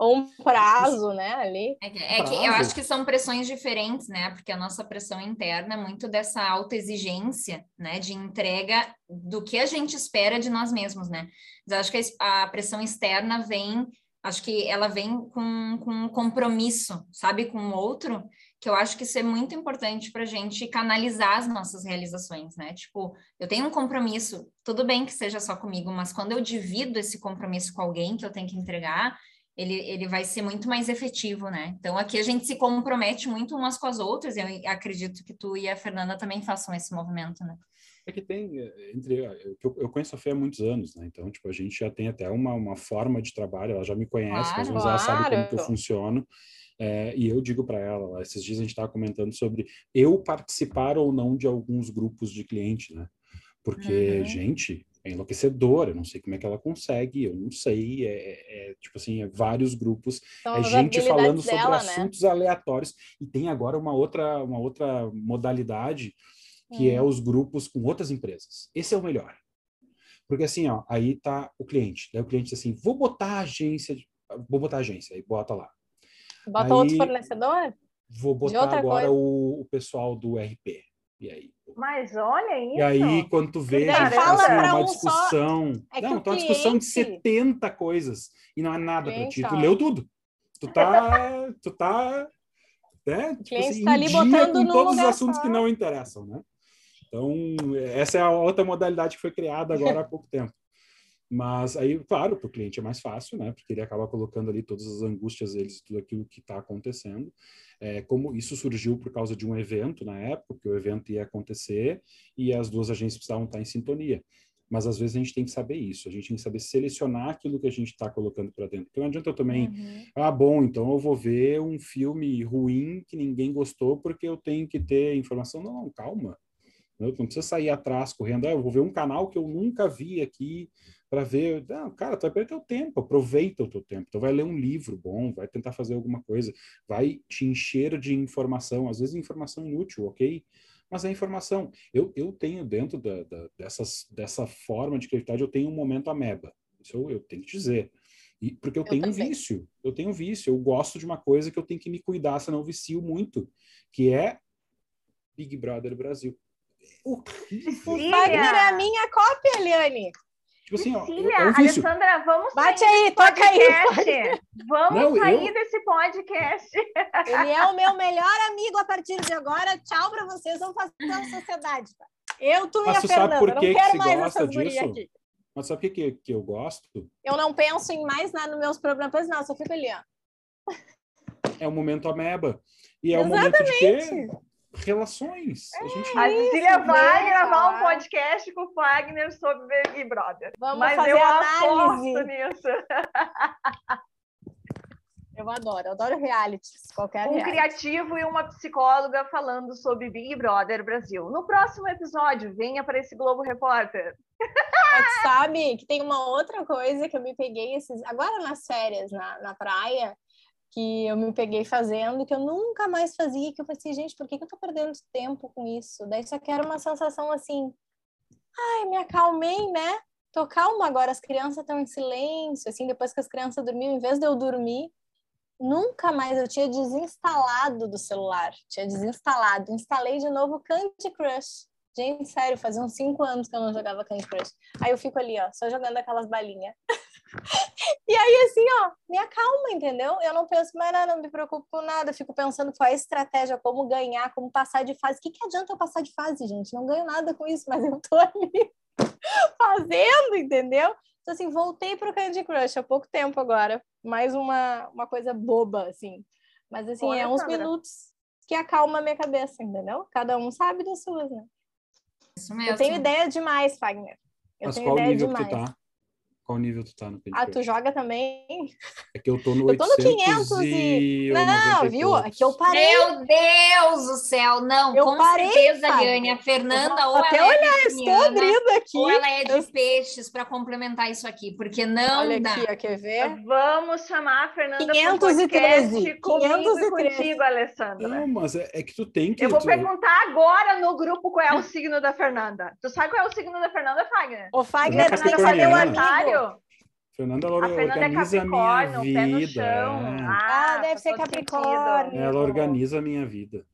Ou um prazo, né, ali. É que, é que eu acho que são pressões diferentes, né? Porque a nossa pressão interna é muito dessa autoexigência, né? De entrega do que a gente espera de nós mesmos, né? Mas eu acho que a pressão externa vem, acho que ela vem com, com um compromisso, sabe? Com o outro, que eu acho que isso é muito importante para a gente canalizar as nossas realizações, né? Tipo, eu tenho um compromisso, tudo bem que seja só comigo, mas quando eu divido esse compromisso com alguém que eu tenho que entregar, ele, ele vai ser muito mais efetivo, né? Então aqui a gente se compromete muito umas com as outras, eu acredito que tu e a Fernanda também façam esse movimento, né? É que tem, eh, entre eu, eu conheço a Fê há muitos anos, né? Então, tipo, a gente já tem até uma, uma forma de trabalho, ela já me conhece, ou menos ela sabe como que eu Claro. funciono. É, e eu digo para ela, esses dias a gente estava comentando sobre eu participar ou não de alguns grupos de cliente, né? Porque, Uhum. gente, é enlouquecedor, eu não sei como é que ela consegue, eu não sei, é, é- é, tipo assim, é vários grupos São é gente falando sobre dela, né? assuntos aleatórios e tem agora uma outra uma outra modalidade que é Hum. os grupos com outras empresas. Esse é o melhor. Porque assim, ó, aí tá o cliente, daí o cliente diz assim: "Vou botar a agência, vou botar a agência", aí bota lá. Bota outro Aí- fornecedor? Vou botar outra agora o, o pessoal do RP. E aí, Mas olha isso. e aí quando tu vê, daí já tá fala assim, uma um só. discussão, É que não, tá uma discussão de cliente- 70 coisas e não é nada para ti, Cliente, tu leu tudo. Tu tá, tu tá, né? Tipo cliente assim, tá ali botando com todos os assuntos só. que não interessam, né? Então, essa é a outra modalidade que foi criada agora há pouco tempo. Mas aí, claro, para o cliente é mais fácil, né? Porque ele acaba colocando ali todas as angústias deles tudo aquilo que está acontecendo. É, como isso surgiu por causa de um evento na época, que o evento ia acontecer e as duas agências precisavam estar em sintonia. Mas às vezes a gente tem que saber isso, a gente tem que saber selecionar aquilo que a gente está colocando para dentro. Porque não adianta eu também, uhum. ah, bom, então eu vou ver um filme ruim que ninguém gostou porque eu tenho que ter informação. Não, não, calma. Não precisa sair atrás correndo, ah, eu vou ver um canal que eu nunca vi aqui para ver. Não, cara, tu vai perder teu tempo, aproveita o teu tempo. Então vai ler um livro bom, vai tentar fazer alguma coisa, vai te encher de informação, às vezes informação inútil, ok? Mas é informação. Eu, eu tenho dentro da, da, dessas, dessa forma de criatividade, eu tenho um momento ameba. Isso eu, eu tenho que dizer. E, porque eu, eu tenho também. um vício. Eu tenho um vício. Eu gosto de uma coisa que eu tenho que me cuidar, senão eu vicio muito, que é Big Brother Brasil. O Wagner é a minha cópia, Eliane. Tipo assim, ó, é um Alessandra, vamos Bate aí, toca aí. Vamos Não, sair eu... desse podcast. Ele é o meu melhor amigo a partir de agora. Tchau para vocês, vamos fazer uma sociedade. Eu, tu Mas e a Fernanda, por que não quero que mais gosta disso? aqui. Mas sabe o que, que eu gosto? Eu não penso em mais nada nos meus problemas, não, só fico ali, ó. É o momento ameba. E é Exatamente. o momento de quê? Relações. É, a, gente... a Cecília vai gravar um podcast com o Wagner sobre Big Brother. Vamos Mas fazer eu análise. aposto nisso. Eu adoro, eu adoro realities, qualquer Um reality. criativo e uma psicóloga falando sobre Big Brother Brasil. No próximo episódio, venha para esse Globo Repórter. Mas sabe que tem uma outra coisa que eu me peguei esses agora nas férias na, na praia que eu me peguei fazendo, que eu nunca mais fazia, que eu pensei, gente, por que, que eu tô perdendo tempo com isso? Daí só que era uma sensação assim, ai, me acalmei, né? Tô calma agora, as crianças estão em silêncio, assim, depois que as crianças dormiram, em vez de eu dormir, nunca mais eu tinha desinstalado do celular, tinha desinstalado, instalei de novo Candy Crush. Gente, sério, fazia uns cinco anos que eu não jogava Candy Crush. Aí eu fico ali, ó, só jogando aquelas balinhas. e aí, assim, ó, me acalma, entendeu? Eu não penso mais nada, não me preocupo com nada, fico pensando qual é a estratégia, como ganhar, como passar de fase. O que, que adianta eu passar de fase, gente? Não ganho nada com isso, mas eu tô ali fazendo, entendeu? Então, assim, voltei pro Candy Crush há pouco tempo agora. Mais uma, uma coisa boba, assim. Mas, assim, Olha, é uns câmera. minutos que acalma a minha cabeça, entendeu? Cada um sabe das suas, né? Isso mesmo. Eu tenho ideia demais, Fagner. Eu Mas tenho qual ideia nível demais. que tu tá? Qual nível tu tá no Candy Ah, tu joga também? É que eu tô no eu tô no 500 e... Não, viu? É que eu parei. Meu Deus do céu, não, eu com parei, certeza, sabe? Liane, a Fernanda ou Até ela olhar, é estou abrindo aqui. ou ela é de Eu- peixes para complementar isso aqui, porque não Olha dá. aqui, ó, quer ver? Vamos chamar a Fernanda para 513, podcast comigo e 513. contigo, Alessandra. Não, mas é, é que tu tem que... Eu vou tu- perguntar agora no grupo qual é o signo da Fernanda. Tu sabe qual é o signo da Fernanda, Fagner? O Fagner Ela é precisa fazer o capricorniana. Fernanda, ela A Fernanda é organiza a minha Capricórnio, pé no vida. chão. é. Ah, deve faz ser Capricórnio. sentido. Ela organiza a minha vida.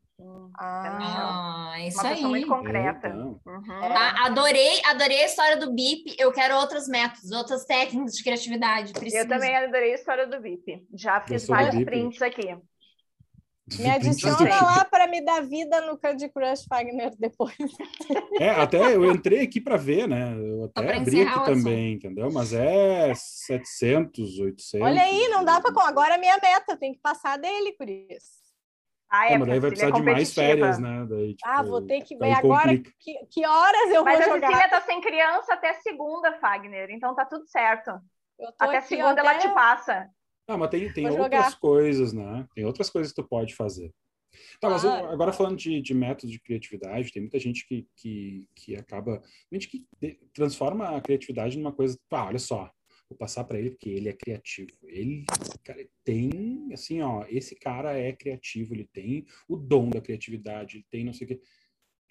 Ah, Ah, isso Uma pessoa muito concreta. Então, Uhum. Tá, adorei, adorei a história do BIP. Eu quero outros métodos, outras técnicas de criatividade. Preciso. Eu também adorei a história do VIP. Já fiz vários prints aqui. Me adiciona lá para me dar vida no Candy Crush, Fagner, depois. É, até eu entrei aqui para ver, né? Eu até abri aqui também, entendeu? Mas é 700, 800. Olha aí, não dá para... Agora é minha meta, tem que passar dele, por isso. Ah, É, é, mas daí vai porque precisar de é mais férias, né? Daí, tipo, Ah, vou ter que ver agora que, que horas eu Mas vou a jogar. Cecília tá sem criança até segunda, Fagner. Então tá tudo certo. Eu tô Até aqui, segunda ó, ela até- te passa. Ah, mas tem, tem Vou outras jogar. coisas, né? Tem outras coisas que tu pode fazer. Tá, mas Claro. agora falando de, de métodos de criatividade, tem muita gente que, que, que acaba. Gente que transforma a criatividade numa coisa. Ah, olha só, vou passar para ele porque ele é criativo. Ele, cara, tem, assim, ó, esse cara é criativo, ele tem o dom da criatividade, ele tem não sei o quê.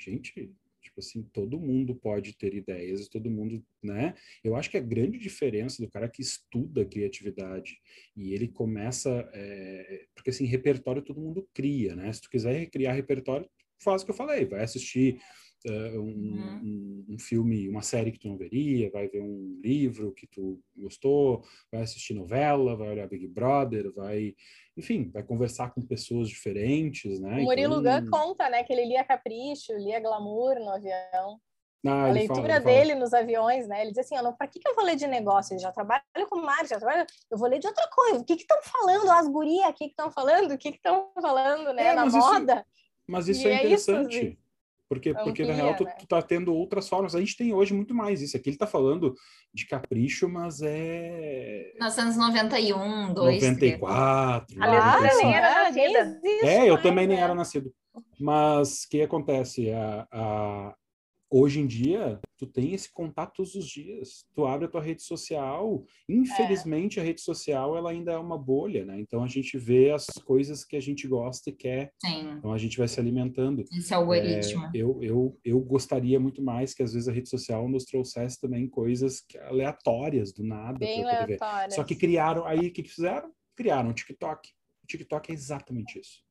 Gente, tipo assim, todo mundo pode ter ideias, todo mundo, né? Eu acho que a grande diferença do cara que estuda criatividade e ele começa, é, porque assim, repertório todo mundo cria, né? Se tu quiser criar repertório, faz o que eu falei, vai assistir eh, um, Uhum. um, um filme, uma série que tu não veria, vai ver um livro que tu gostou, vai assistir novela, vai olhar Big Brother, vai, enfim, vai conversar com pessoas diferentes, né? O Murilo Então, Gun conta, né, que ele lia Capricho, lia Glamour no avião. Ah, a ele leitura fala, ele fala. dele nos aviões, né? Ele diz assim, para que, que eu vou ler de negócio? Eu já trabalho com marketing, já trabalho... eu vou ler de outra coisa. O que estão falando as gurias? O que estão falando? O que estão falando, né? É, Na isso- moda? Mas isso E é é isso, interessante. assim. Porque, porque na real tu, né? tu tá tendo outras formas. A gente tem hoje muito mais isso. Aqui ele tá falando de capricho, mas é 1991, 2, 94. A Alessandra 95. nem era é, nascida. É, eu também nem né? era nascido. Mas o que acontece? A, a- hoje em dia, tu tem esse contato todos os dias. Tu abre a tua rede social. Infelizmente, a rede social ela ainda é uma bolha, né? Então a gente vê as coisas que a gente gosta e quer. Sim, Então a gente vai se alimentando. esse algoritmo. Eu, eu, eu gostaria muito mais que às vezes a rede social nos trouxesse também coisas aleatórias do nada Bem para poder ver. aleatória. Só que criaram, aí o que, que fizeram? Criaram o TikTok. O TikTok é exatamente isso.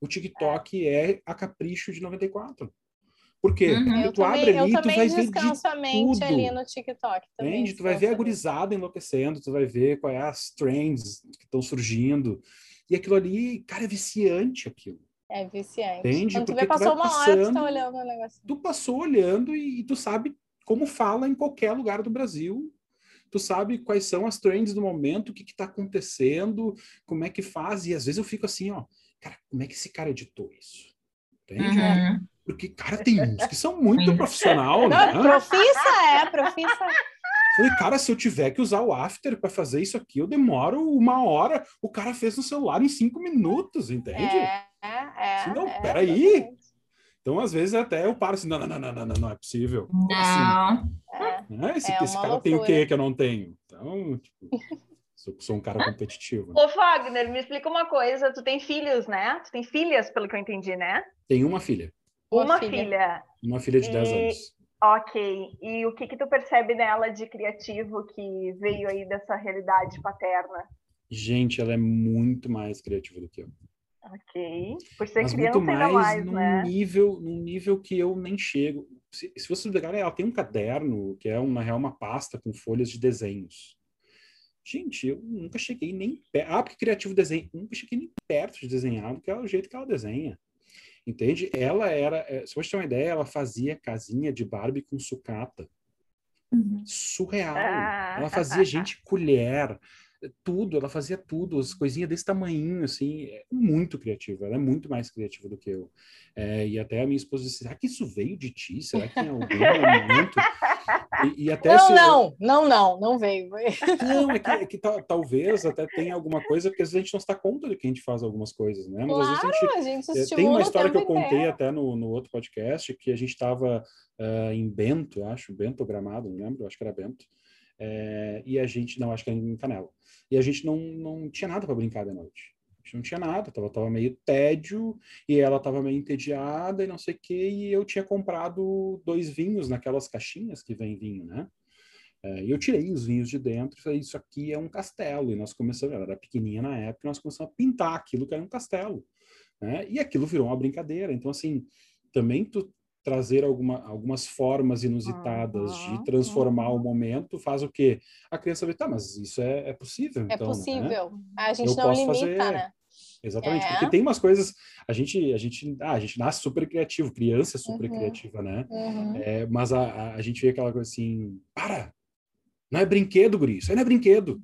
O TikTok é, a capricho de 94. Por quê? Uhum. Porque tu também, abre ali, tu vai ver de descanso a mente tudo. ali no TikTok. Também Entende? Tu vai ver a gurizada enlouquecendo, tu vai ver quais é as trends que estão surgindo. E aquilo ali, cara, é viciante aquilo. É viciante. Entende? Quando tu Porque vê, tu vai passou uma hora, tu tá passando- olhando o negócio. tu passou olhando e, e tu sabe como fala em qualquer lugar do Brasil. Tu sabe quais são as trends do momento, o que está acontecendo, como é que faz. E às vezes eu fico assim, ó, cara, como é que esse cara editou isso? Entende? Uhum. Porque, cara, tem uns que são muito profissional, Não, né? profissa é, profissa. Falei, cara, se eu tiver que usar o After para fazer isso aqui, eu demoro uma hora. O cara fez no celular em cinco minutos, entende? É, é, Se não, é, peraí. exatamente. Então, às vezes, até eu paro assim, não, não, não, não, não, não, não é possível. Como assim? Não, É. Né? Esse, É esse cara tem o loucura. quê que eu não tenho? Então, tipo, sou, sou um cara competitivo. né? Ô, Fagner, me explica uma coisa. Tu tem filhos, né? Tu tem filhas, pelo que eu entendi, né? Tenho uma filha, Uma Uma, filha. filha. uma filha de 10 E- anos. Ok. E o que que tu percebe nela de criativo que veio aí dessa realidade paterna? Gente, ela é muito mais criativa do que eu. Ok. Por ser Mas criança muito ainda mais, mais, num né? nível, num nível que eu nem chego. Se, se você pegar, ela tem um caderno que é, um, na real, uma pasta com folhas de desenhos. Gente, eu nunca cheguei nem perto. Ah, porque criativo desenho. Nunca cheguei nem perto de desenhar, porque é o jeito que ela desenha. Entende? Ela era, é, se você ter uma ideia, ela fazia casinha de Barbie com sucata. Surreal. Ah. Ela fazia gente colher, tudo, ela fazia tudo, as coisinhas desse tamanhinho, assim, é muito criativa, ela é muito mais criativa do que eu. É, e até a minha esposa disse, será que isso veio de ti? Será que em algum momento... E, e até Não, se- não, não, não, não veio. Não, é que, é que tal- talvez até tenha alguma coisa, porque às vezes a gente não se dá conta de que a gente faz algumas coisas, né? Mas às vezes a gente Claro, a gente é, Tem uma história que eu contei inteiro. até no, no outro podcast, que a gente estava em Bento, acho, Bento Gramado, não lembro, acho que era Bento. É, e a gente, não, acho que era em Canela. E a gente não, não tinha nada para brincar da noite. Gente não tinha nada, tava, tava meio tédio, e ela tava meio entediada e não sei o quê, e eu tinha comprado dois vinhos naquelas caixinhas que vem vinho, né? É, e eu tirei os vinhos de dentro e falei, isso aqui é um castelo. E nós começamos, ela era pequenininha na época, nós começamos a pintar aquilo que era um castelo. Né? E aquilo virou uma brincadeira. Então, assim, também tu trazer alguma, algumas formas inusitadas Uhum, de transformar o momento faz o quê? A criança vê, tá, mas isso é, é possível, É então, né? possível. A gente Eu não posso limita, fazer- né? Exatamente, É. porque tem umas coisas, a gente, a gente, ah, a gente nasce super criativo, criança é super Uhum. criativa, né? Uhum. É, mas a, a, a gente vê aquela coisa assim, para, não é brinquedo, guri, isso aí não é brinquedo.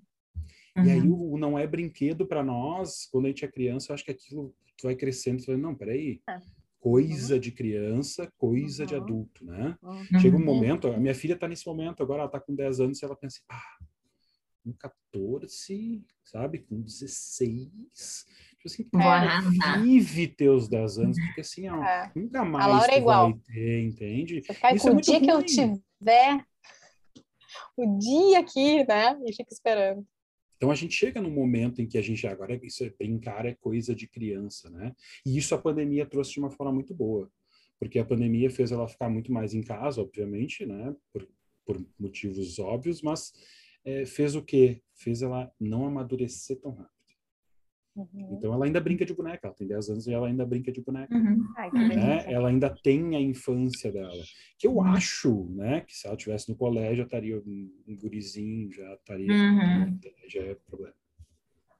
E aí Uhum. o, o não é brinquedo para nós, quando a gente é criança, eu acho que aquilo tu vai crescendo, tu vai, não, peraí, É. coisa de criança, coisa de Uhum. adulto, né? Uhum. Chega um momento, a minha filha tá nesse momento, agora ela tá com 10 anos e ela pensa, ah, com 14, sabe, com 16, tipo assim, É. vive teus 10 anos, porque assim, ó, É. nunca mais Laura é igual. vai ter, entende? Você fica, Isso é com o muito dia que eu ruim. tiver o dia aqui, né? E fica esperando. Então a gente chega num momento em que a gente agora isso é brincar é coisa de criança, né? E isso a pandemia trouxe de uma forma muito boa, porque a pandemia fez ela ficar muito mais em casa, obviamente, né? Por, por motivos óbvios, mas é, fez o quê? Fez ela não amadurecer tão rápido. Uhum. Então ela ainda brinca de boneca, ela tem 10 anos e ela ainda brinca de boneca. Uhum. Ai, que Né? delícia. Né? Ela ainda tem a infância dela. Que eu Uhum. acho, né, que se ela tivesse no colégio, estaria um, um gurizinho, já estaria, Uhum. já é problema.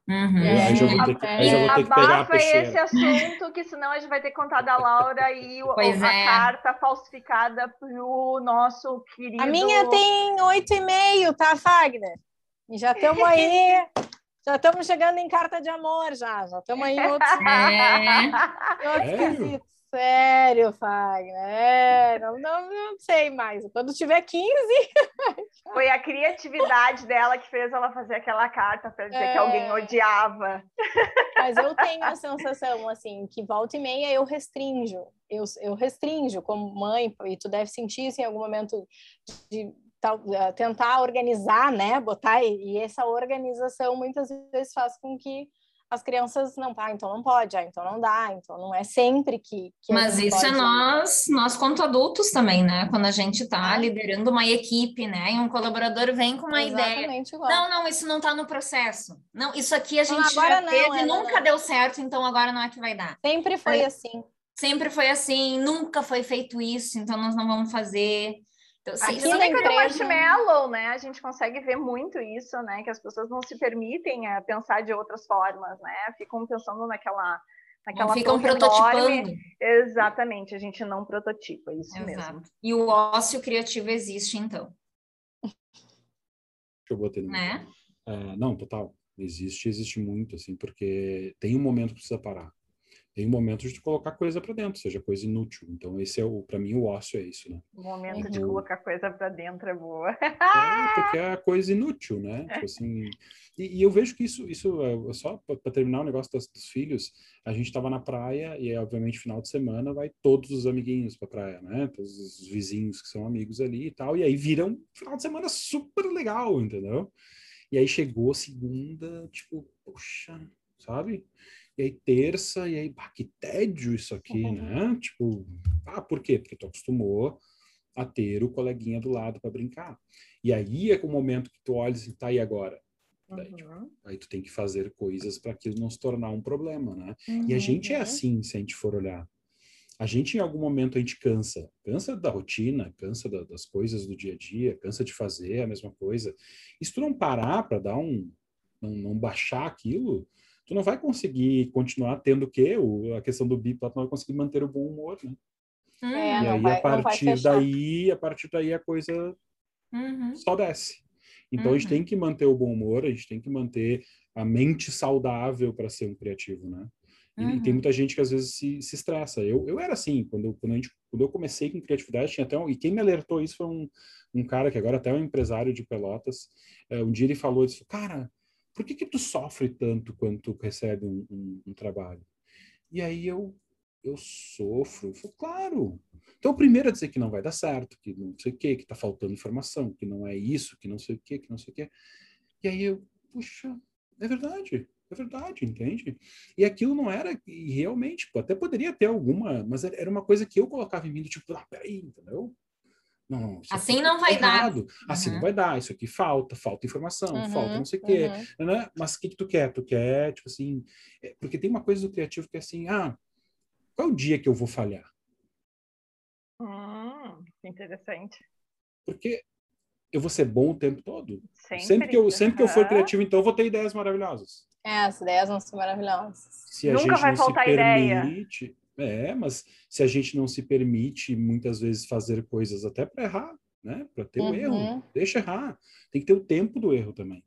Uhum. É, aí já vou ter que, aí já vou ter que pegar a peixeira. esse assunto, que senão a gente vai ter que contar da Laura e o- Pois a é. carta falsificada pro nosso querido. A minha tem oito e meio, tá, Fagner? E já estamos aí, já estamos chegando em carta de amor, já. Já estamos aí em outros, É. outros Sério? quesitos. Sério, Fagner. É, não, não, não sei mais. Quando tiver 15, Foi a criatividade dela que fez ela fazer aquela carta para dizer que É. alguém odiava. Mas eu tenho a sensação, assim, que volta e meia eu restringo. Eu, eu restringo como mãe, e tu deve sentir isso em algum momento de tal- eh, tentar organizar, né? Botar, e, e essa organização muitas vezes faz com que as crianças não, ah, então não pode, ah, então não dá, então não é sempre que. que Mas isso é pode- nós, nós quanto adultos também, né? Quando a gente está É. liderando uma equipe, né? E um colaborador vem com uma ideia. Exatamente igual. Não, não, isso não está no processo. Não, isso aqui a gente agora já não, fez é, e nunca não. deu certo, então agora não é que vai dar. Sempre foi É. assim. Sempre foi assim, nunca foi feito isso, então nós não vamos fazer. Então, se- Aqui na do empresa- Marshmallow, né? A gente consegue ver muito isso, né? Que as pessoas não se permitem eh, pensar de outras formas, né? Ficam pensando naquela, naquela ficam prototipando. enorme. Exatamente, a gente não prototipa, isso mesmo. Exato. E o ócio criativo existe, então, que eu botei no né? É, não, total. Existe, existe muito, assim, porque tem um momento que precisa parar. Tem um momento de colocar coisa para dentro, seja coisa inútil. Então, esse é o, para mim, o ócio é isso, né? O momento de Uhum. colocar coisa para dentro é boa. É, porque é coisa inútil, né? Tipo assim, e, e eu vejo que isso, isso é só para terminar o negócio dos, dos filhos, a gente estava na praia e, obviamente, final de semana vai todos os amiguinhos para praia, né? Todos os vizinhos que são amigos ali e tal, e aí viram um final de semana super legal, entendeu? E aí chegou segunda, tipo, poxa, sabe? E aí terça, e aí, bah, que tédio isso aqui, né? Tipo, ah, por quê? Porque tu acostumou a ter o coleguinha do lado para brincar. E aí é com o momento que tu olha assim, tá, e agora? Daí, tipo, Uhum. aí tu tem que fazer coisas para aquilo não se tornar um problema, né? E a gente é Uhum. assim, se a gente for olhar. A gente, em algum momento, a gente cansa. Cansa da rotina, cansa da- das coisas do dia a dia, cansa de fazer a mesma coisa. E se tu não parar para dar um... Não, não baixar aquilo, tu não vai conseguir continuar tendo o quê? O, a questão do BIP, tu não vai conseguir manter o bom humor, né? Hum, É, e aí, vai- a partir daí, a partir daí, a coisa uhum. só desce. Então, a gente Uhum. tem que manter o bom humor, a gente tem que manter a mente saudável para ser um criativo, né? E, e tem Uhum. muita gente que às vezes se, se estressa. Eu, eu era assim, quando, eu- quando, a gente, quando eu comecei com criatividade, tinha até um, e quem me alertou isso foi um, um cara que agora até é um empresário de Pelotas. É, um dia ele falou, ele disse, cara, por que que tu sofre tanto quando tu recebe um, um, um trabalho? E aí eu, eu sofro. Eu falo, claro. Então, o primeiro a dizer que não vai dar certo, que não sei o quê, que tá faltando informação, que não é isso, que não sei o quê, que não sei o quê. E aí eu, puxa, é verdade, é verdade, entende? E aquilo não era, e realmente, até poderia ter alguma, mas era uma coisa que eu colocava em mim, do tipo, ah, peraí, entendeu? Não, não, isso Assim não vai tá dar. errado. Assim não Uhum. vai dar, isso aqui falta, falta informação, Uhum, falta não sei o quê uhum. né? Mas o que, que tu quer? Tu quer, tipo assim, é, porque tem uma coisa do criativo que é assim, ah, qual é o dia que eu vou falhar? Hum, que interessante. Porque eu vou ser bom o tempo todo. Sempre, Sempre, que eu, sempre que eu for criativo, então eu vou ter ideias maravilhosas. É, as ideias vão ser maravilhosas. Se a Nunca gente vai não faltar se ideia. permite, é, mas se a gente não se permite muitas vezes fazer coisas até para errar, né? Para ter o Uhum. erro, deixa errar. Tem que ter o tempo do erro também.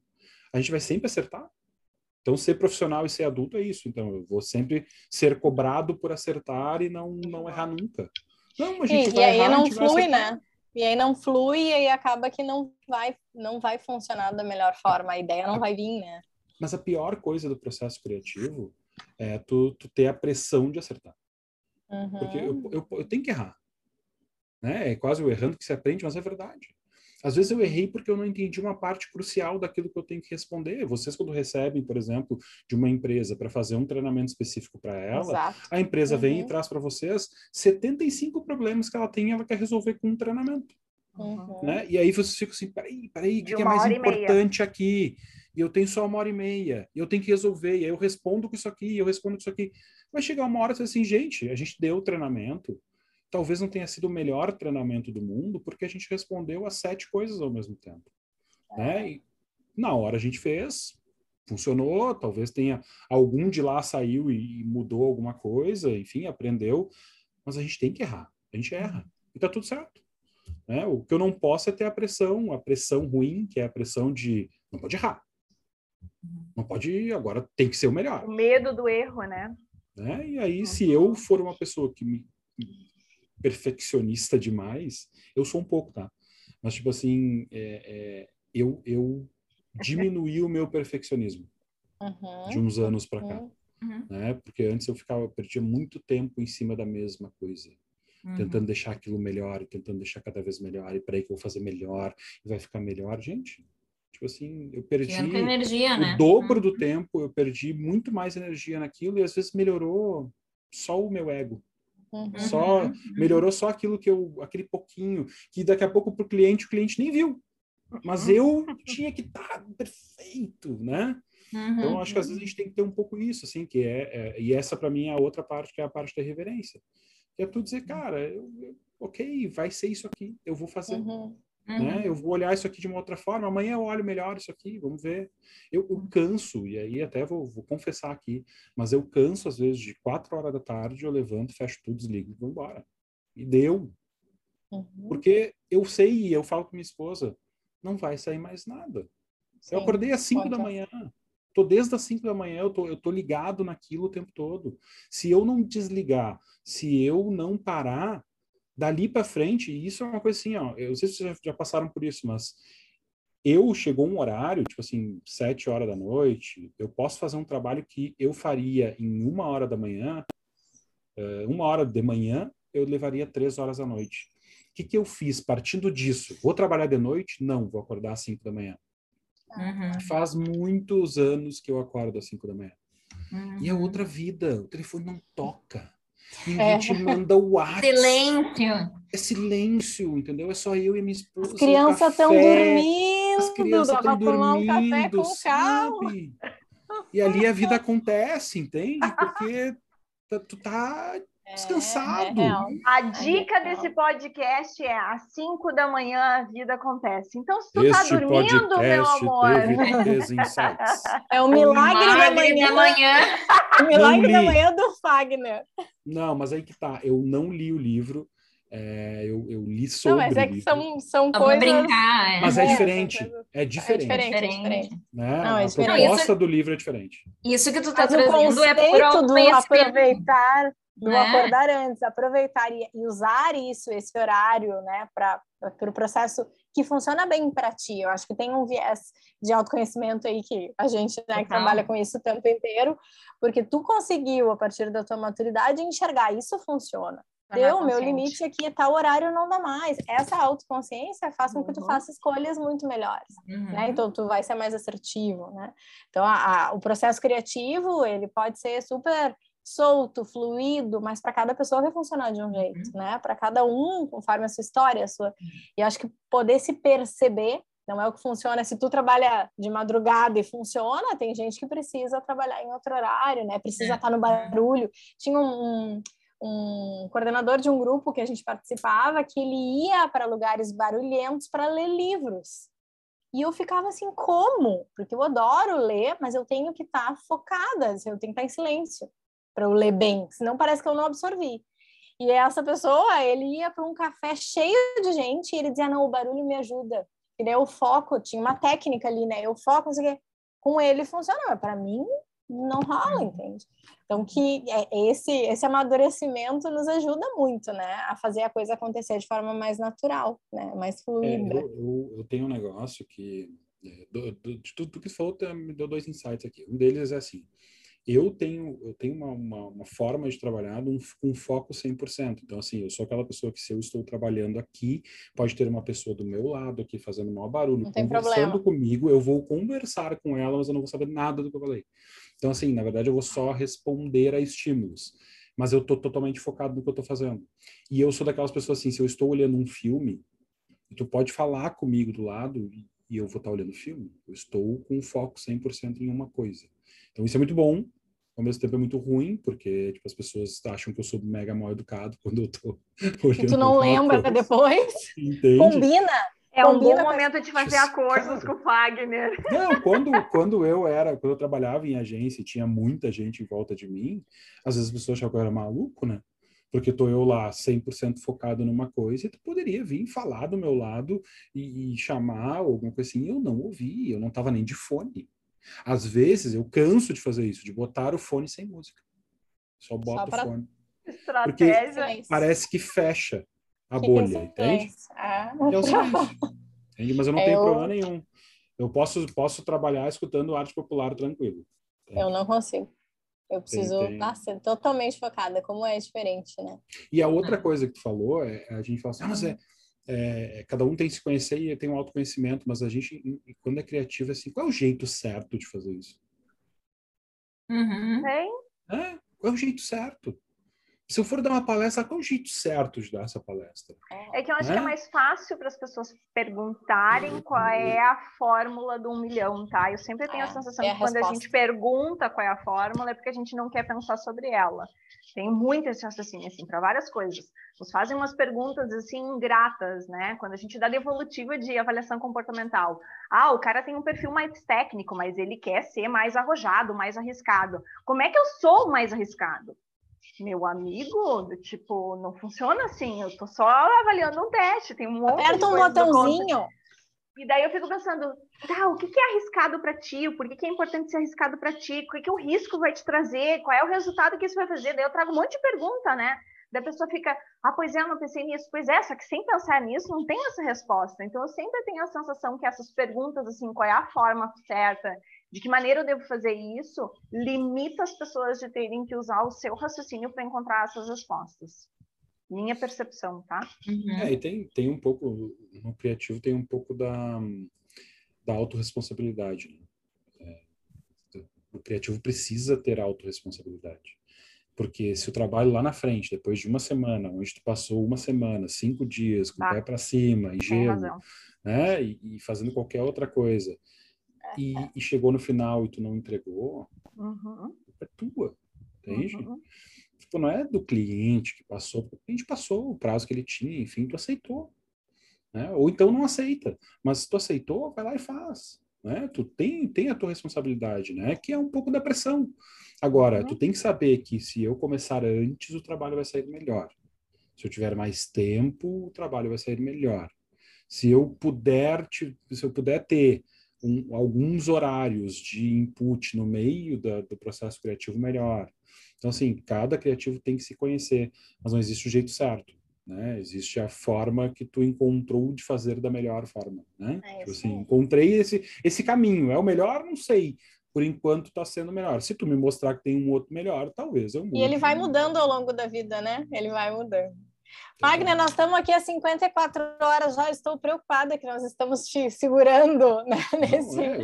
A gente vai sempre acertar. Então, ser profissional e ser adulto é isso. Então, eu vou sempre ser cobrado por acertar e não, não errar nunca. Não, a gente E, e vai aí errar, não flui, né? E aí não flui e aí acaba que não vai, não vai funcionar da melhor forma. A ideia não vai vir, né? Mas a pior coisa do processo criativo é tu, tu ter a pressão de acertar. Uhum. Porque eu, eu, eu tenho que errar. Né? É quase o errando que se aprende, mas é verdade. Às vezes eu errei porque eu não entendi uma parte crucial daquilo que eu tenho que responder. Vocês, quando recebem, por exemplo, de uma empresa para fazer um treinamento específico para ela, Exato. a empresa vem e Uhum. traz para vocês 75 problemas que ela tem e ela quer resolver com um treinamento. Uhum. Né? E aí vocês ficam assim, peraí, peraí, o que, que é mais importante aqui? E eu tenho só uma hora e meia, e eu tenho que resolver, e aí eu respondo com isso aqui, eu respondo com isso aqui. Vai chegar uma hora e você assim, gente, a gente deu o treinamento, talvez não tenha sido o melhor treinamento do mundo, porque a gente respondeu a sete coisas ao mesmo tempo. Né? E na hora a gente fez, funcionou, talvez tenha algum de lá saiu e mudou alguma coisa, enfim, aprendeu, mas a gente tem que errar, a gente erra e tá tudo certo. Né? O que eu não posso é ter a pressão, a pressão ruim, que é a pressão de não pode errar, não pode, agora tem que ser o melhor. O medo do erro, né? né? E aí, se eu for uma pessoa que me perfeccionista demais, eu sou um pouco, tá? Mas, tipo assim, é, é, eu, eu diminuí o meu perfeccionismo uhum, de uns anos para cá. Uhum. Né? Porque antes eu ficava, eu perdia muito tempo em cima da mesma coisa. Uhum. Tentando deixar aquilo melhor, tentando deixar cada vez melhor, e para aí que eu vou fazer melhor, e vai ficar melhor. Gente, tipo assim, eu perdi energia, o né? dobro do uhum. tempo, eu perdi muito mais energia naquilo, e às vezes melhorou só o meu ego. Uhum. Só uhum. melhorou só aquilo que eu, aquele pouquinho, que daqui a pouco para o cliente, o cliente nem viu. Mas eu tinha que estar tá perfeito, né? Uhum. Então, acho que às vezes a gente tem que ter um pouco isso, assim, que é, é e essa para mim é a outra parte, que é a parte da reverência. Que é tu dizer, cara, eu, eu, ok, vai ser isso aqui, eu vou fazer. Uhum. Né? Uhum. Eu vou olhar isso aqui de uma outra forma. Amanhã eu olho melhor isso aqui, vamos ver. Eu, eu canso, e aí até vou, vou, confessar aqui, mas eu canso às vezes de quatro horas da tarde, eu levanto, fecho tudo, desligo e vou embora. E deu. Uhum. Porque eu sei, e eu falo com minha esposa, não vai sair mais nada. Sim, eu acordei às cinco da manhã. Tô desde as cinco da manhã, eu tô, eu tô ligado naquilo o tempo todo. Se eu não desligar, se eu não parar, dali para frente, e isso é uma coisa assim, ó, eu não sei se vocês já, já passaram por isso, mas eu chegou um horário, tipo assim, sete horas da noite, eu posso fazer um trabalho que eu faria em uma hora da manhã, uh, uma hora de manhã, eu levaria três horas da noite. O que, que eu fiz partindo disso? Vou trabalhar de noite? Não, vou acordar às cinco da manhã. Uhum. Faz muitos anos que eu acordo às cinco da manhã. Uhum. E é outra vida, o telefone não toca. Ninguém é. te manda o ar. Silêncio. É silêncio, entendeu? É só eu e minha esposa. As crianças estão dormindo. As crianças estão dormindo, um café com sabe? E ali a vida acontece, entende? Porque tu tá descansado. É, é a dica desse podcast é às 5 da manhã a vida acontece. Então, se tu tá este tá dormindo, meu amor. É o milagre, o milagre da manhã. Da manhã. o milagre da manhã do Fagner. Não, mas aí que tá. Eu não li o livro. É, eu, eu, li sobre. Não, mas é que são, são coisas. Brincar, é. Mas é, é diferente. É diferente. É diferente. É diferente. Né? Não, é diferente. A proposta do livro é diferente. Isso que tu tá mas trazendo é por do aproveitar do né? acordar antes, aproveitar e, e, usar isso, esse horário, né, para o pro processo que funciona bem para ti. Eu acho que tem um viés de autoconhecimento aí que a gente né, que trabalha com isso o tempo inteiro, porque tu conseguiu, a partir da tua maturidade, enxergar isso funciona. Deu, meu limite aqui é tal horário não dá mais. Essa autoconsciência faz com que tu uhum. faça escolhas muito melhores, uhum. né? Então tu vai ser mais assertivo, né? Então a, a, o processo criativo ele pode ser super solto, fluido, mas para cada pessoa vai funcionar de um jeito, uhum. né? Para cada um, conforme a sua história, a sua. Uhum. E acho que poder se perceber não é o que funciona. Se tu trabalha de madrugada e funciona, tem gente que precisa trabalhar em outro horário, né? Precisa estar é. tá no barulho. Tinha um, um coordenador de um grupo que a gente participava que ele ia para lugares barulhentos para ler livros. E eu ficava assim, como? Porque eu adoro ler, mas eu tenho que estar tá focada, eu tenho que estar tá em silêncio para eu ler bem, senão parece que eu não absorvi. E essa pessoa, ele ia para um café cheio de gente e ele dizia: Não, o barulho me ajuda. E daí o foco, tinha uma técnica ali, né? O foco, não sei o quê. Com ele funcionava. Para mim, não rola, entende? Então, que é, esse, esse amadurecimento nos ajuda muito, né? A fazer a coisa acontecer de forma mais natural, né? Mais fluida. É, eu, eu, eu, tenho um negócio que, é, do, do, de tudo que você falou, me deu dois insights aqui. Um deles é assim, eu tenho eu tenho uma, uma, uma forma de trabalhar com um, um foco 100%. Então, assim, eu sou aquela pessoa que se eu estou trabalhando aqui, pode ter uma pessoa do meu lado aqui fazendo mau barulho, não conversando comigo, eu vou conversar com ela, mas eu não vou saber nada do que eu falei. Então, assim, na verdade, eu vou só responder a estímulos. Mas eu estou totalmente focado no que eu estou fazendo. E eu sou daquelas pessoas assim, se eu estou olhando um filme, tu pode falar comigo do lado e eu vou estar olhando o filme. Eu estou com foco 100% em uma coisa. Então isso é muito bom, ao mesmo tempo é muito ruim, porque tipo, as pessoas acham que eu sou mega mal educado quando eu tô olhando. E tu não lembra depois? Entende? Combina. É um bom momento de fazer acordos Cara. com o Fagner. Não, quando, quando eu era, quando eu trabalhava em agência e tinha muita gente em volta de mim, às vezes as pessoas achavam que eu era maluco, né? Porque tô eu lá 100% focado numa coisa e tu poderia vir falar do meu lado e, e chamar alguma coisa assim. Eu não ouvi, eu não tava nem de fone. Às vezes eu canso de fazer isso, de botar o fone sem música. Só boto pra- o fone. Estratégia. Silêncio. Parece que fecha a em bolha, entende? Ah. É o silêncio. Entende? Mas eu não É, tenho eu- problema nenhum. Eu posso, posso trabalhar escutando arte popular tranquilo. Eu não consigo. Eu preciso tem. ah, ser totalmente focada, como é diferente, né? E a outra Ah. coisa que tu falou, é, a gente fala assim, ah, mas é, é, cada um tem que se conhecer e tem um autoconhecimento, mas a gente, quando é criativo, é assim, qual é o jeito certo de fazer isso? Uhum. É, qual é o jeito certo? Se eu for dar uma palestra, qual é o jeito certo de dar essa palestra? É que eu acho Né? que é mais fácil para as pessoas perguntarem qual é a fórmula do um milhão, tá? Eu sempre tenho a É, sensação é a que quando a resposta. gente pergunta qual é a fórmula é porque a gente não quer pensar sobre ela. Tem muito esse raciocínio, assim, para várias coisas. Nos fazem umas perguntas, assim, ingratas, né? Quando a gente dá devolutiva de avaliação comportamental. Ah, o cara tem um perfil mais técnico, mas ele quer ser mais arrojado, mais arriscado. Como é que eu sou o mais arriscado? Meu amigo, tipo, não funciona assim. Eu tô só avaliando um teste, tem um monte Aperta um botãozinho. E daí eu fico pensando, tá, o que, que é arriscado para ti? Por que, que é importante ser arriscado para ti? O que, que o risco vai te trazer? Qual é o resultado que isso vai fazer? Daí eu trago um monte de pergunta, né? Daí a pessoa fica, ah, pois é, eu não pensei nisso. Pois é, só que sem pensar nisso não tem essa resposta. Então eu sempre tenho a sensação que essas perguntas, assim, qual é a forma certa, de que maneira eu devo fazer isso, limita as pessoas de terem que usar o seu raciocínio para encontrar essas respostas. Minha percepção, tá? Uhum. É, e tem, tem um pouco, no criativo tem um pouco da, da autorresponsabilidade. Né? É, o criativo precisa ter autorresponsabilidade. Porque se o trabalho lá na frente, depois de uma semana, onde tu passou uma semana, cinco dias, com o Tá. pé para cima, e gelo, né? E, e fazendo qualquer outra coisa, e, e chegou no final e tu não entregou, Uhum, é tua, entende? uhum. Tipo, não é do cliente que passou, porque o cliente passou o prazo que ele tinha, enfim, tu aceitou. Né? Ou então não aceita, mas se tu aceitou, vai lá e faz. Né? Tu tem, tem a tua responsabilidade, né? Que é um pouco da pressão. Agora, Uhum. tu tem que saber que se eu começar antes, o trabalho vai sair melhor. Se eu tiver mais tempo, o trabalho vai sair melhor. Se eu puder, te- se eu puder ter um- alguns horários de input no meio da- do processo criativo, melhor. Então, assim, cada criativo tem que se conhecer, mas não existe o jeito certo, né? Existe a forma que tu encontrou de fazer da melhor forma, né? É tipo assim, encontrei esse, esse caminho. É o melhor? Não sei. Por enquanto está sendo melhor. Se tu me mostrar que tem um outro melhor, talvez eu mude. E ele vai mudando ao longo da vida, né? Ele vai mudando. Wagner, nós estamos aqui há 54 horas já. Estou preocupada que nós estamos te segurando né? Nesse, é,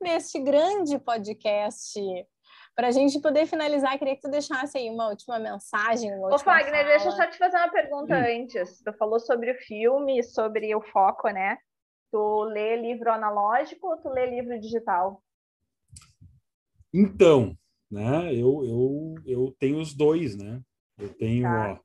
neste grande podcast. Para a gente poder finalizar, queria que tu deixasse aí uma última mensagem. Uma Ô, Fagner, deixa eu fala. só te fazer uma pergunta Hum. antes. Tu falou sobre o filme, sobre o foco, né? Tu lê livro analógico ou tu lê livro digital? Então, né? Eu, eu, eu tenho os dois, né? Eu tenho, Tá. ó,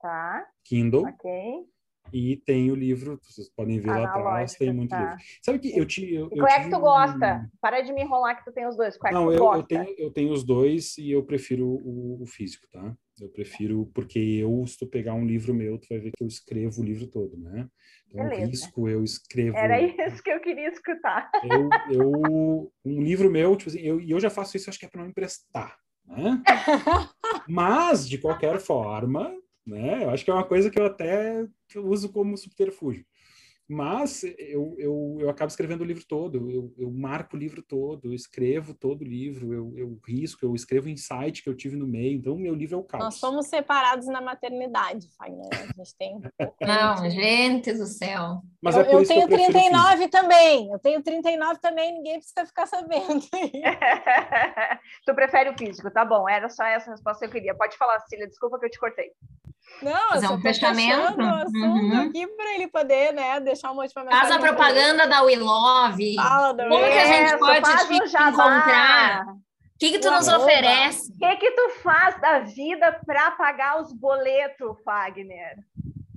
Tá, Kindle ok. e tenho livro, vocês podem ver lá atrás, tem muito tá. livro. Sabe que eu te eu, eu qual é que tu gosta? Para de me enrolar que tu tem os dois. Qual é que Não, tu eu, eu gosta? tenho, eu tenho os dois e eu prefiro o, o físico, tá? Eu prefiro, porque eu, se tu pegar um livro meu, tu vai ver que eu escrevo o livro todo, né? Então, eu Beleza. risco, eu escrevo. Era isso que eu queria escutar. Eu, eu, um livro meu, tipo assim, eu, e eu já faço isso, acho que é para não emprestar, né? Mas, de qualquer forma, né? Eu acho que é uma coisa que eu até uso como subterfúgio. Mas eu, eu, eu acabo escrevendo o livro todo, eu, eu marco o livro todo, eu escrevo todo o livro, eu, eu risco, eu escrevo o insight que eu tive no meio, então o meu livro é o caos. Nós somos separados na maternidade, Fagner. A gente tem. um pouco Não, gente do céu. Mas eu, é eu tenho eu prefiro o físico. 39 também. Eu tenho 39 também, ninguém precisa ficar sabendo. tu prefere o físico, tá bom. Era só essa resposta que eu queria. Pode falar, Cília, desculpa que eu te cortei. Não, Fazer um fechamento? Uhum. aqui para ele poder, né, deixar uma última Faz a mensagem pra ele. propaganda da We Love. Fala, Dani. Como que a gente pode faz te encontrar? O que, que tu O nos arroba. oferece? O que que tu faz da vida para pagar os boletos, Fagner?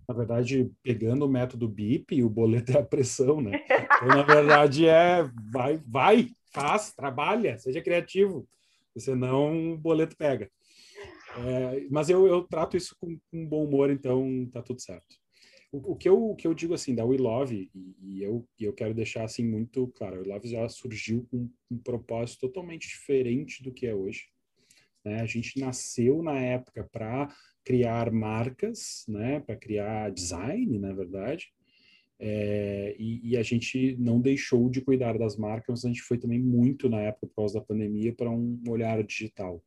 na verdade, pegando o método BIP, o boleto é a pressão, né? Então, na verdade, é vai, vai, faz, trabalha, seja criativo, senão o boleto pega. É, mas eu, eu trato isso com, com bom humor, então tá tudo certo. O, o, que, eu, o que eu digo assim da We Love, e, e eu, e eu quero deixar assim muito claro, a We Love já surgiu com um propósito totalmente diferente do que é hoje. Né? A gente nasceu na época para criar marcas, né? para criar design, na verdade, é, e, e, a gente não deixou de cuidar das marcas, mas a gente foi também muito na época, por causa da pandemia, para um olhar digital.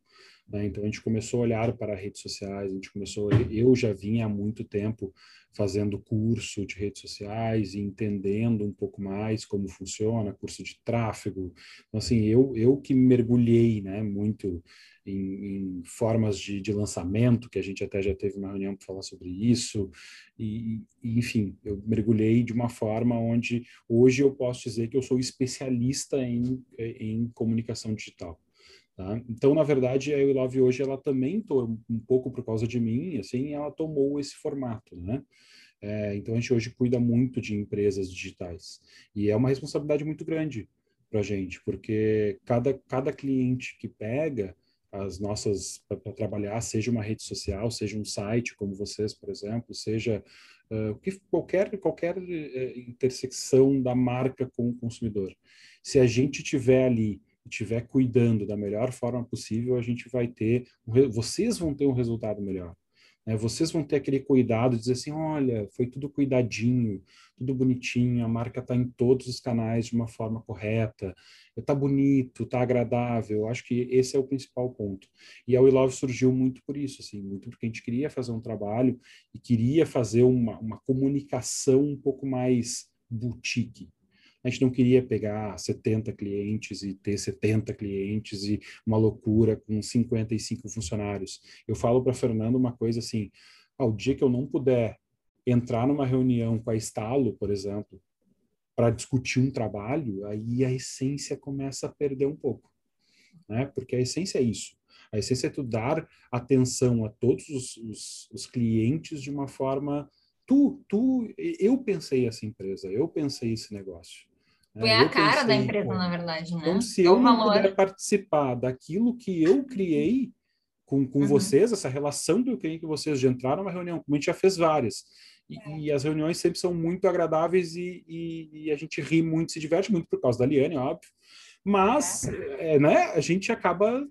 Né? Então a gente começou a olhar para redes sociais, a gente começou, eu já vinha há muito tempo fazendo curso de redes sociais e entendendo um pouco mais como funciona, curso de tráfego. Então, assim, eu, eu que mergulhei né, muito em, em formas de, de, lançamento, que a gente até já teve uma reunião para falar sobre isso, e, e, enfim, eu mergulhei de uma forma onde hoje eu posso dizer que eu sou especialista em, em comunicação digital. Tá? Então, na verdade, a Eu Love hoje, ela também, um pouco por causa de mim, assim, ela tomou esse formato, né? É, então, a gente hoje cuida muito de empresas digitais. E é uma responsabilidade muito grande para gente, porque cada, cada cliente que pega as nossas, para trabalhar, seja uma rede social, seja um site como vocês, por exemplo, seja uh, que, qualquer, qualquer uh, intersecção da marca com o consumidor. Se a gente tiver ali estiver cuidando da melhor forma possível, a gente vai ter, vocês vão ter um resultado melhor. Né? Vocês vão ter aquele cuidado de dizer assim, olha, foi tudo cuidadinho, tudo bonitinho, a marca está em todos os canais de uma forma correta, está bonito, está agradável. Acho que esse é o principal ponto. E a We Love surgiu muito por isso, assim, muito porque a gente queria fazer um trabalho e queria fazer uma, uma comunicação um pouco mais boutique, a gente não queria pegar 70 clientes e ter 70 clientes e uma loucura com 55 funcionários. Eu falo para Fernando uma coisa assim: ao dia que eu não puder entrar numa reunião com a Estalo, por exemplo, para discutir um trabalho, aí a essência começa a perder um pouco, né? Porque a essência é isso. A essência é tu dar atenção a todos os, os, os clientes de uma forma tu, tu, eu pensei essa empresa, eu pensei esse negócio. Foi é, a cara pensei, da empresa, na verdade, né? Então, se eu não puder participar daquilo que eu criei com, com uhum. vocês, essa relação que eu criei com vocês de entrar numa reunião, como a gente já fez várias, e, é. e as reuniões sempre são muito agradáveis e, e, e, a gente ri muito, se diverte muito por causa da Liane, óbvio, mas é. É, né, a gente acaba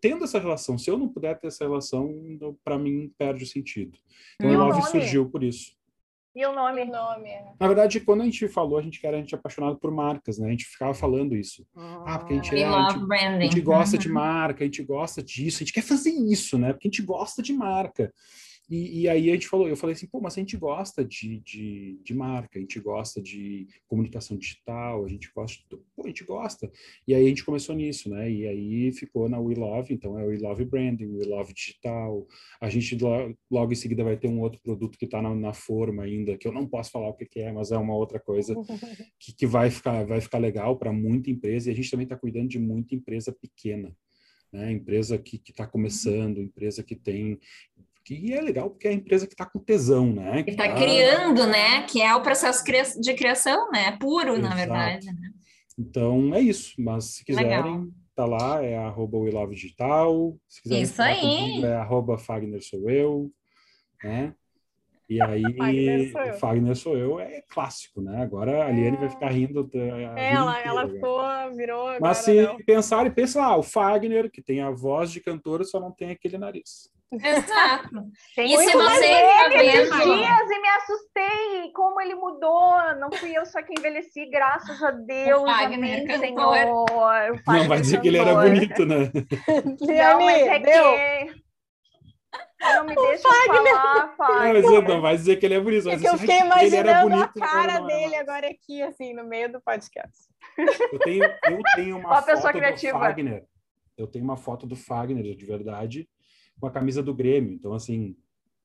tendo essa relação. Se eu não puder ter essa relação, para mim perde o sentido. Então, o Love surgiu por isso. E o nome? O nome é. Na verdade, quando a gente falou, a gente era a gente é apaixonado por marcas, né? A gente ficava falando isso. Ah, porque a gente, é, a gente, a gente gosta de marca, a gente gosta disso, a gente quer fazer isso, né? Porque a gente gosta de marca. E, e, aí a gente falou, eu falei assim, pô, mas a gente gosta de, de, de, marca, a gente gosta de comunicação digital, a gente gosta, de, pô, a gente gosta. E aí a gente começou nisso, né? E aí ficou na We Love, então é We Love Branding, We Love Digital. A gente logo em seguida vai ter um outro produto que está na, na, forma ainda, que eu não posso falar o que, que é, mas é uma outra coisa que, que vai ficar vai ficar legal para muita empresa. E a gente também está cuidando de muita empresa pequena. Né, empresa que está começando, empresa que tem que é legal porque é a empresa que está com tesão, né? Que está tá... criando, né? Que é o processo de criação, né? Puro, Exato. na verdade. Né? Então é isso. Mas se quiserem, legal. tá lá, é arroba Digital. Se quiserem isso aí. Comigo, é arroba Fagner sou eu, né? E aí, Fagner sou, Fagner sou eu é clássico, né? Agora a Liane é... vai ficar rindo. É, ela, ela ficou, virou. Agora, Mas se não. pensarem, pensa lá, o Fagner, que tem a voz de cantora, só não tem aquele nariz. Exato. Tem e se você tá vendo... dias e me assustei como ele mudou. Não fui eu só que envelheci, graças a Deus. O Wagner, amém, Senhor. Não vai dizer que ele era bonito, né? Não, mas é deu. que... Não me deixa Fagner. falar, Fagner. Não, não vai dizer que ele é bonito. É que eu fiquei imaginando bonito, a cara dele agora aqui, assim, no meio do podcast. Eu tenho, eu tenho uma, uma foto do Fagner. Eu tenho uma foto do Fagner, de verdade, com a camisa do Grêmio. Então, assim,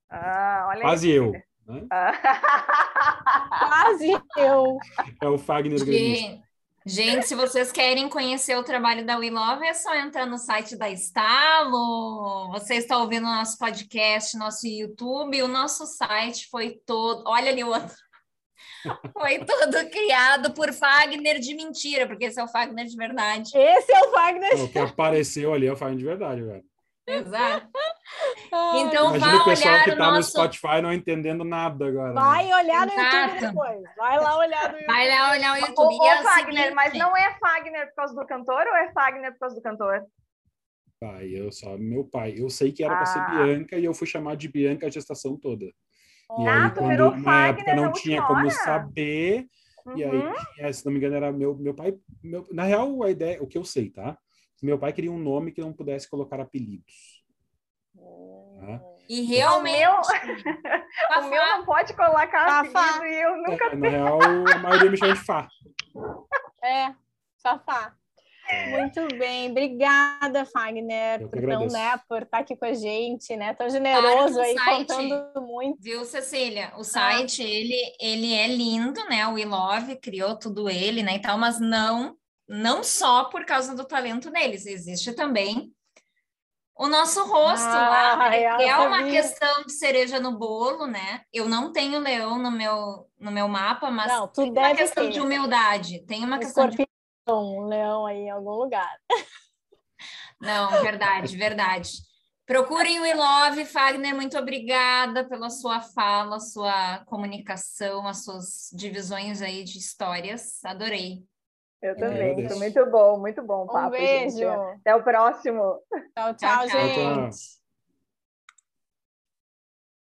ah, quase eu. Né? quase eu. É o Fagner Grêmio. Gente, se vocês querem conhecer o trabalho da We Love, é só entrar no site da Estalo. Você está ouvindo o nosso podcast, nosso YouTube. O nosso site foi todo. Olha ali o outro. Foi todo criado por Fagner de mentira, porque esse é o Fagner de verdade. Esse é o Fagner. O que apareceu ali é o Fagner de verdade, velho. Exato. Então, Imagina vá o pessoal olhar que o tá no nosso... Spotify não entendendo nada agora. né? Vai olhar no Exato. YouTube depois. Vai lá olhar no YouTube. Vai lá olhar o YouTube. ô, E é Fagner, seguinte, mas não é Fagner por causa do cantor ou é Fagner por causa do cantor? Pai, eu só meu pai. Eu sei que era para ser Ah. Bianca e eu fui chamar de Bianca a gestação toda. E Ah, aí, tu quando virou na época não tinha como hora? saber, e aí, Uhum. tinha, se não me engano, era meu, meu pai. meu- na real, a ideia, o que eu sei, tá? Meu pai queria um nome que não pudesse colocar apelidos. Tá? E O realmente. meu, Fafá, o meu não pode colocar Fafá. apelido e eu nunca. É, na real, a maioria me chama de Fá. É, Fafá. Muito bem, obrigada, Fagner, por, agradeço. né, por estar aqui com a gente, né? Tão generoso aí, site. contando muito. Viu, Cecília? Ah. O site, ele, ele é lindo, né? O We Love criou tudo ele, né, e tal, mas não, não só por causa do talento deles. Existe também o nosso rosto Ah, lá, né, eu que é uma questão de cereja no bolo, né? Eu não tenho leão no meu, no meu mapa, mas Não, tu tem uma deve questão ter. de humildade. Tem uma Um questão de... um leão aí em algum lugar. Não, verdade, verdade. Procurem o We Love, Fagner, muito obrigada pela sua fala, sua comunicação, as suas divisões aí de histórias. Adorei. Eu também. agradeço. Foi muito bom, muito bom o Um papo, beijo. gente. Até o próximo. Tchau, tchau, Tchau, gente. Tchau.